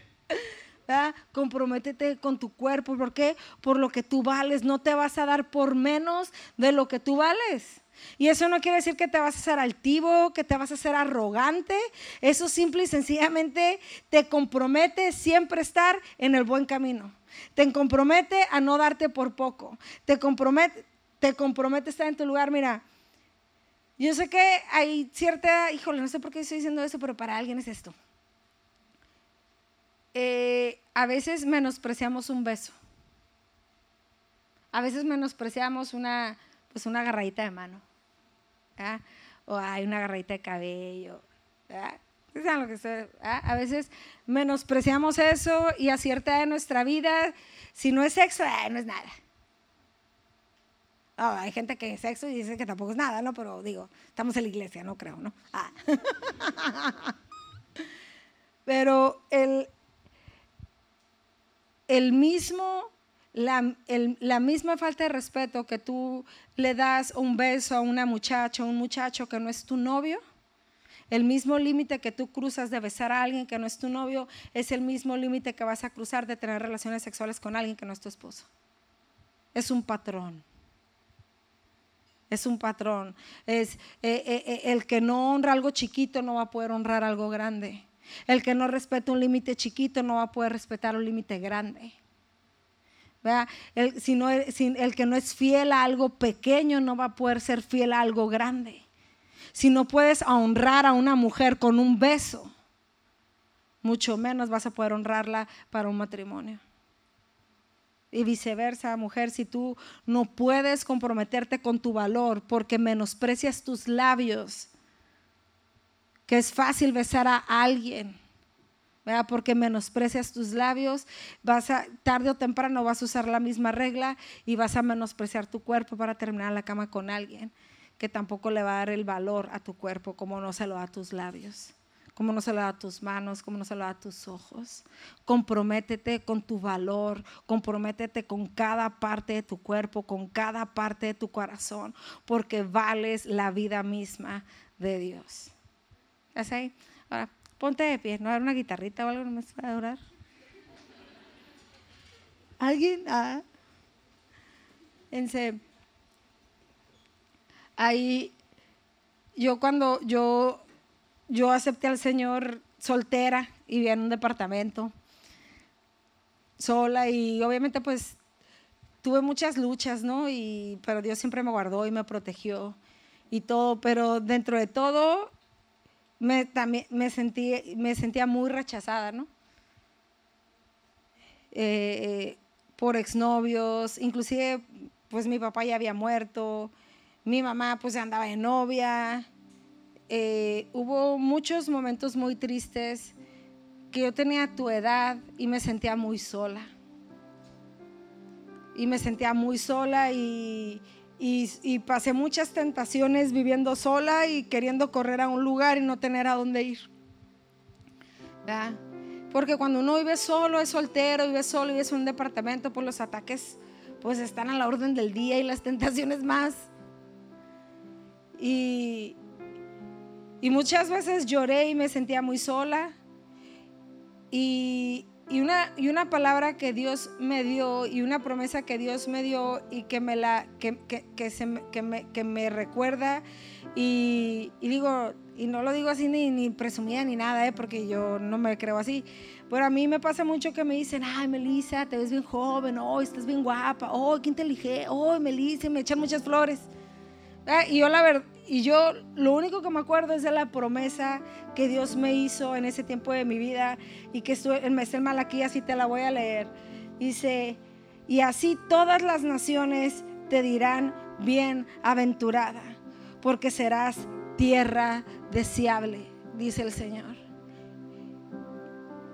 Comprométete con tu cuerpo. ¿Por qué? Por lo que tú vales. No te vas a dar por menos de lo que tú vales. Y eso no quiere decir que te vas a hacer altivo, que te vas a hacer arrogante. Eso simple y sencillamente te compromete siempre estar en el buen camino. Te compromete a no darte por poco. Te compromete, te compromete a estar en tu lugar. Mira, yo sé que hay cierta, híjole, no sé por qué estoy diciendo eso, pero para alguien es esto. Eh, a veces menospreciamos un beso. A veces menospreciamos una, pues una agarradita de mano. O hay una agarradita de cabello. A veces menospreciamos eso y a cierta de nuestra vida, si no es sexo, no es nada. hay gente que es sexo y dice que tampoco es nada, ¿no? Pero digo, estamos en la iglesia, no creo, ¿no? Ah. Pero el, el mismo, la, la, misma falta de respeto que tú le das un beso a una muchacha, a un muchacho que no es tu novio, el mismo límite que tú cruzas de besar a alguien que no es tu novio, es el mismo límite que vas a cruzar de tener relaciones sexuales con alguien que no es tu esposo. Es un patrón. Es un patrón. Es eh, eh, eh, el que no honra algo chiquito no va a poder honrar algo grande. El que no respeta un límite chiquito no va a poder respetar un límite grande. El, el que no es fiel a algo pequeño no va a poder ser fiel a algo grande. Si no puedes honrar a una mujer con un beso, mucho menos vas a poder honrarla para un matrimonio. Y viceversa, mujer, si tú no puedes comprometerte con tu valor porque menosprecias tus labios, que es fácil besar a alguien, ¿verdad? porque menosprecias tus labios, vas a, tarde o temprano vas a usar la misma regla y vas a menospreciar tu cuerpo para terminar la cama con alguien que tampoco le va a dar el valor a tu cuerpo como no se lo da a tus labios como no se lo da a tus manos, como no se lo da a tus ojos. Comprométete con tu valor, comprométete con cada parte de tu cuerpo, con cada parte de tu corazón, porque vales la vida misma de Dios. ¿Estás ahí? Ahora, ponte de pie, ¿no? Hay una guitarrita o algo no me va a durar. ¿Alguien? Ah. En ahí, yo cuando yo, yo acepté al Señor soltera y vivía en un departamento sola y obviamente pues tuve muchas luchas, ¿no? Y, pero Dios siempre me guardó y me protegió y todo, pero dentro de todo me, también, me, sentí, me sentía muy rechazada, ¿no? Eh, por exnovios, inclusive pues mi papá ya había muerto, mi mamá pues andaba de novia, eh, hubo muchos momentos muy tristes que yo tenía tu edad y me sentía muy sola. Y me sentía muy sola y, y, pasé muchas tentaciones viviendo sola y queriendo correr a un lugar y no tener a dónde ir. Porque cuando uno vive solo, es soltero, vive solo, vive en un departamento, pues los ataques pues están a la orden del día y las tentaciones más. Y, y muchas veces lloré y me sentía muy sola. Y, una, y una palabra que Dios me dio y una promesa que Dios me dio y que me, la, que, que, se, me, que me, recuerda. Y, digo, y no lo digo así ni, ni presumida ni nada, ¿eh? porque yo no me creo así. Pero a mí me pasa mucho que me dicen, ay, Melissa, te ves bien joven, oh, estás bien guapa, oh, qué inteligente, oh, Melissa, me echan muchas flores. Y yo la verdad, y yo lo único que me acuerdo es de la promesa que Dios me hizo en ese tiempo de mi vida y que estoy en Mesel Malaquí, así te la voy a leer. Dice, y así todas las naciones te dirán bienaventurada, porque serás tierra deseable, dice el Señor.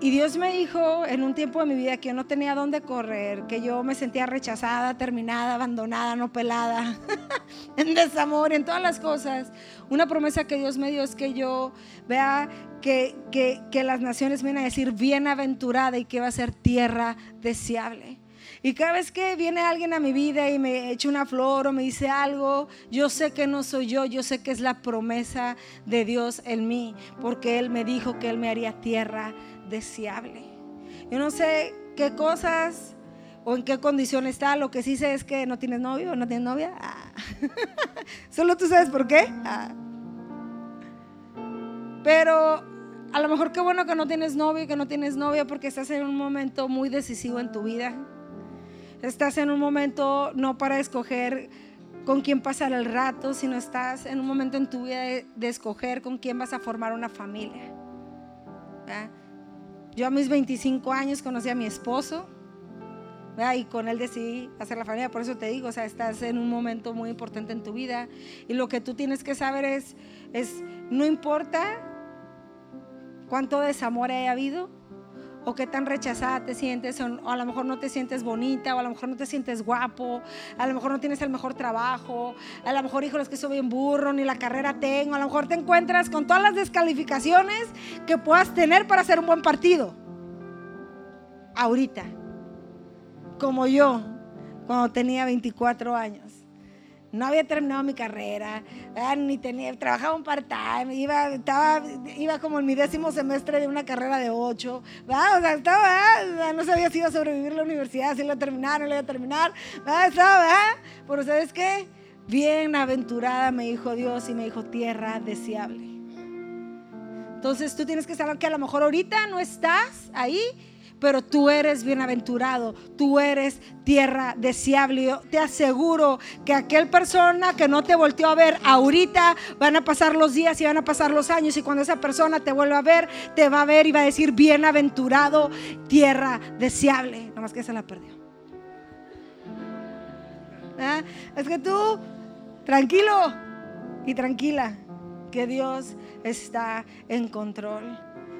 Y Dios me dijo en un tiempo de mi vida que yo no tenía dónde correr, que yo me sentía rechazada, terminada, abandonada, no pelada, en desamor, en todas las cosas. Una promesa que Dios me dio es que yo vea que, que, que las naciones vienen a decir bienaventurada y que va a ser tierra deseable. Y cada vez que viene alguien a mi vida y me echa una flor o me dice algo, yo sé que no soy yo, yo sé que es la promesa de Dios en mí, porque Él me dijo que Él me haría tierra deseable. Yo no sé qué cosas o en qué condición está, lo que sí sé es que no tienes novio o no tienes novia. Ah. Solo tú sabes por qué. Ah. Pero a lo mejor qué bueno que no tienes novio y que no tienes novia porque estás en un momento muy decisivo en tu vida. Estás en un momento no para escoger con quién pasar el rato, sino estás en un momento en tu vida de, escoger con quién vas a formar una familia. Yo a mis 25 años conocí a mi esposo y con él decidí hacer la familia. Por eso te digo, o sea, estás en un momento muy importante en tu vida y lo que tú tienes que saber es, es no importa cuánto desamor haya habido, o qué tan rechazada te sientes, o a lo mejor no te sientes bonita, o a lo mejor no te sientes guapo, a lo mejor no tienes el mejor trabajo, a lo mejor, híjole, es que soy bien burro, ni la carrera tengo, a lo mejor te encuentras con todas las descalificaciones que puedas tener para hacer un buen partido. Ahorita, como yo, cuando tenía 24 años no había terminado mi carrera, ni tenía, trabajaba un part-time, iba, estaba, iba como en mi décimo semestre de una carrera de ocho, o sea, estaba, no sabía si iba a sobrevivir la universidad, si iba a terminar, no la iba a terminar, estaba, pero ¿sabes qué? Bienaventurada me dijo Dios y me dijo tierra deseable. Entonces tú tienes que saber que a lo mejor ahorita no estás ahí, pero tú eres bienaventurado, tú eres tierra deseable. Yo te aseguro que aquel persona que no te volteó a ver ahorita, van a pasar los días y van a pasar los años y cuando esa persona te vuelva a ver, te va a ver y va a decir bienaventurado, tierra deseable. Nada más que se la perdió. ¿Ah? Es que tú, tranquilo y tranquila, que Dios está en control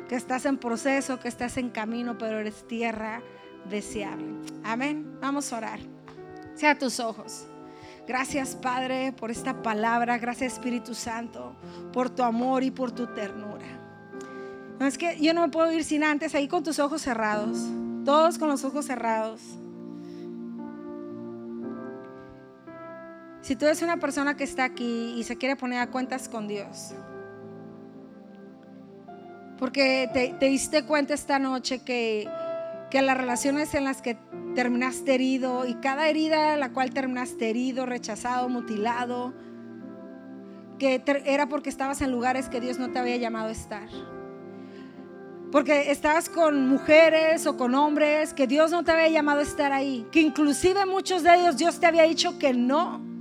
que estás en proceso, que estás en camino, pero eres tierra deseable. Amén. Vamos a orar. Sea tus ojos. Gracias Padre por esta palabra. Gracias Espíritu Santo por tu amor y por tu ternura. No es que yo no me puedo ir sin antes ahí con tus ojos cerrados. Todos con los ojos cerrados. Si tú eres una persona que está aquí y se quiere poner a cuentas con Dios, porque te, diste cuenta esta noche que, que las relaciones en las que terminaste herido y cada herida en la cual terminaste herido, rechazado, mutilado, que era porque estabas en lugares que Dios no te había llamado a estar. Porque estabas con mujeres o con hombres que Dios no te había llamado a estar ahí. Que inclusive muchos de ellos Dios te había dicho que no.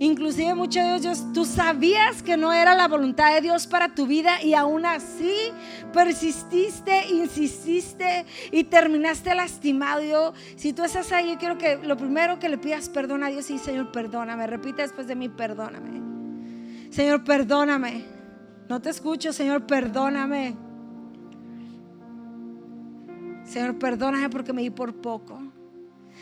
Inclusive muchos de ellos, tú sabías que no era la voluntad de Dios para tu vida y aún así persististe, insististe y terminaste lastimado. Yo, si tú estás ahí, yo quiero que lo primero que le pidas perdón a Dios y Señor, perdóname. Repite después de mí, perdóname. Señor, perdóname. No te escucho, Señor, perdóname. Señor, perdóname porque me di por poco.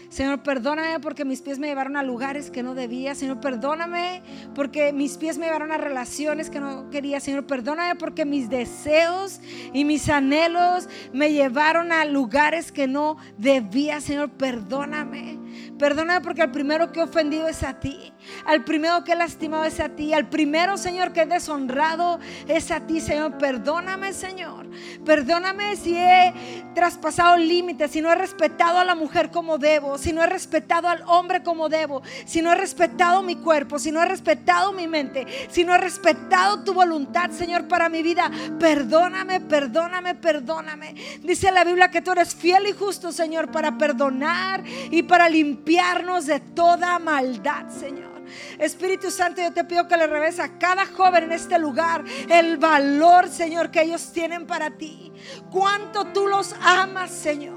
Señor, perdóname porque mis pies me llevaron a lugares que no debía. Señor, perdóname porque mis pies me llevaron a relaciones que no quería. Señor, perdóname porque mis deseos y mis anhelos me llevaron a lugares que no debía. Señor, perdóname. Perdóname porque el primero que he ofendido es a ti. Al primero que he lastimado es a ti. Al primero, Señor, que he deshonrado es a ti, Señor. Perdóname, Señor. Perdóname si he traspasado límites, si no he respetado a la mujer como debo, si no he respetado al hombre como debo, si no he respetado mi cuerpo, si no he respetado mi mente, si no he respetado tu voluntad, Señor, para mi vida. Perdóname, perdóname, perdóname. Dice la Biblia que tú eres fiel y justo, Señor, para perdonar y para limpiarnos de toda maldad, Señor. Espíritu Santo, yo te pido que le revés a cada joven en este lugar el valor, Señor, que ellos tienen para ti. Cuánto tú los amas, Señor.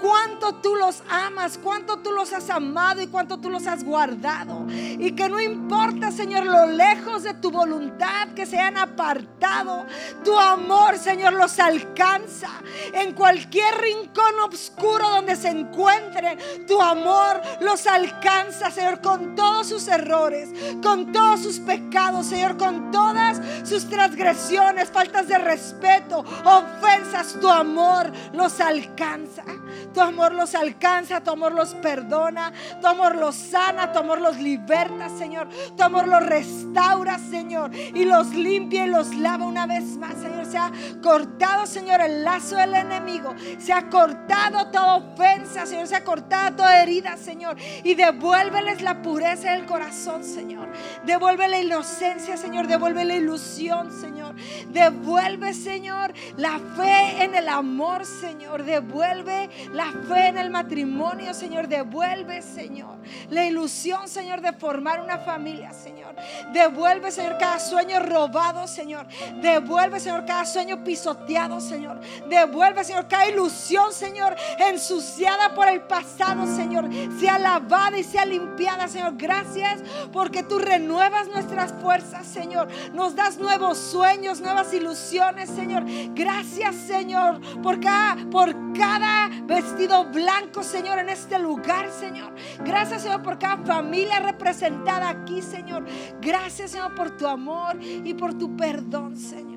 Cuánto tú los amas, cuánto tú los has amado y cuánto tú los has guardado. Y que no importa, Señor, lo lejos de tu voluntad que se han apartado, tu amor, Señor, los alcanza. En cualquier rincón oscuro donde se encuentren, tu amor los alcanza, Señor, con todos sus errores, con todos sus pecados, Señor, con todas sus transgresiones, faltas de respeto, ofensas, tu amor los alcanza. Tu amor los alcanza, tu amor los perdona, tu amor los sana, tu amor los liberta, Señor. Tu amor los restaura, Señor, y los limpia y los lava una vez más, Señor. Se ha cortado, Señor, el lazo del enemigo. Se ha cortado toda ofensa, Señor. Se ha cortado toda herida, Señor. Y devuélveles la pureza del corazón, Señor. Devuelve la inocencia, Señor. Devuelve la ilusión, Señor. Devuelve, Señor, la fe en el amor, Señor. Devuelve la fe en el matrimonio, Señor. Devuelve, Señor, la ilusión, Señor, de formar una familia, Señor. Devuelve, Señor, cada sueño robado, Señor. Devuelve, Señor, cada sueño pisoteado, Señor. Devuelve, Señor, cada ilusión, Señor, ensuciada por el pasado, Señor. Sea lavada y sea limpiada, Señor. Gracias porque tú renuevas nuestras fuerzas, Señor. Nos das nuevos sueños, nuevas ilusiones, Señor. Gracias, Señor, por cada, por cada vestido blanco, Señor, en este lugar, Señor. Gracias, Señor, por cada familia representada aquí, Señor. Gracias, Señor, por tu amor y por tu perdón, Señor.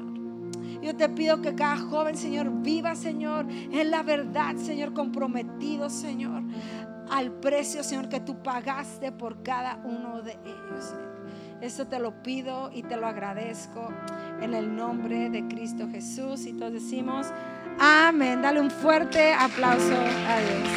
Yo te pido que cada joven, Señor, viva, Señor, en la verdad, Señor, comprometido, Señor, al precio, Señor, que tú pagaste por cada uno de ellos. Esto te lo pido y te lo agradezco en el nombre de Cristo Jesús. Y todos decimos, Amén. Dale un fuerte aplauso a Dios.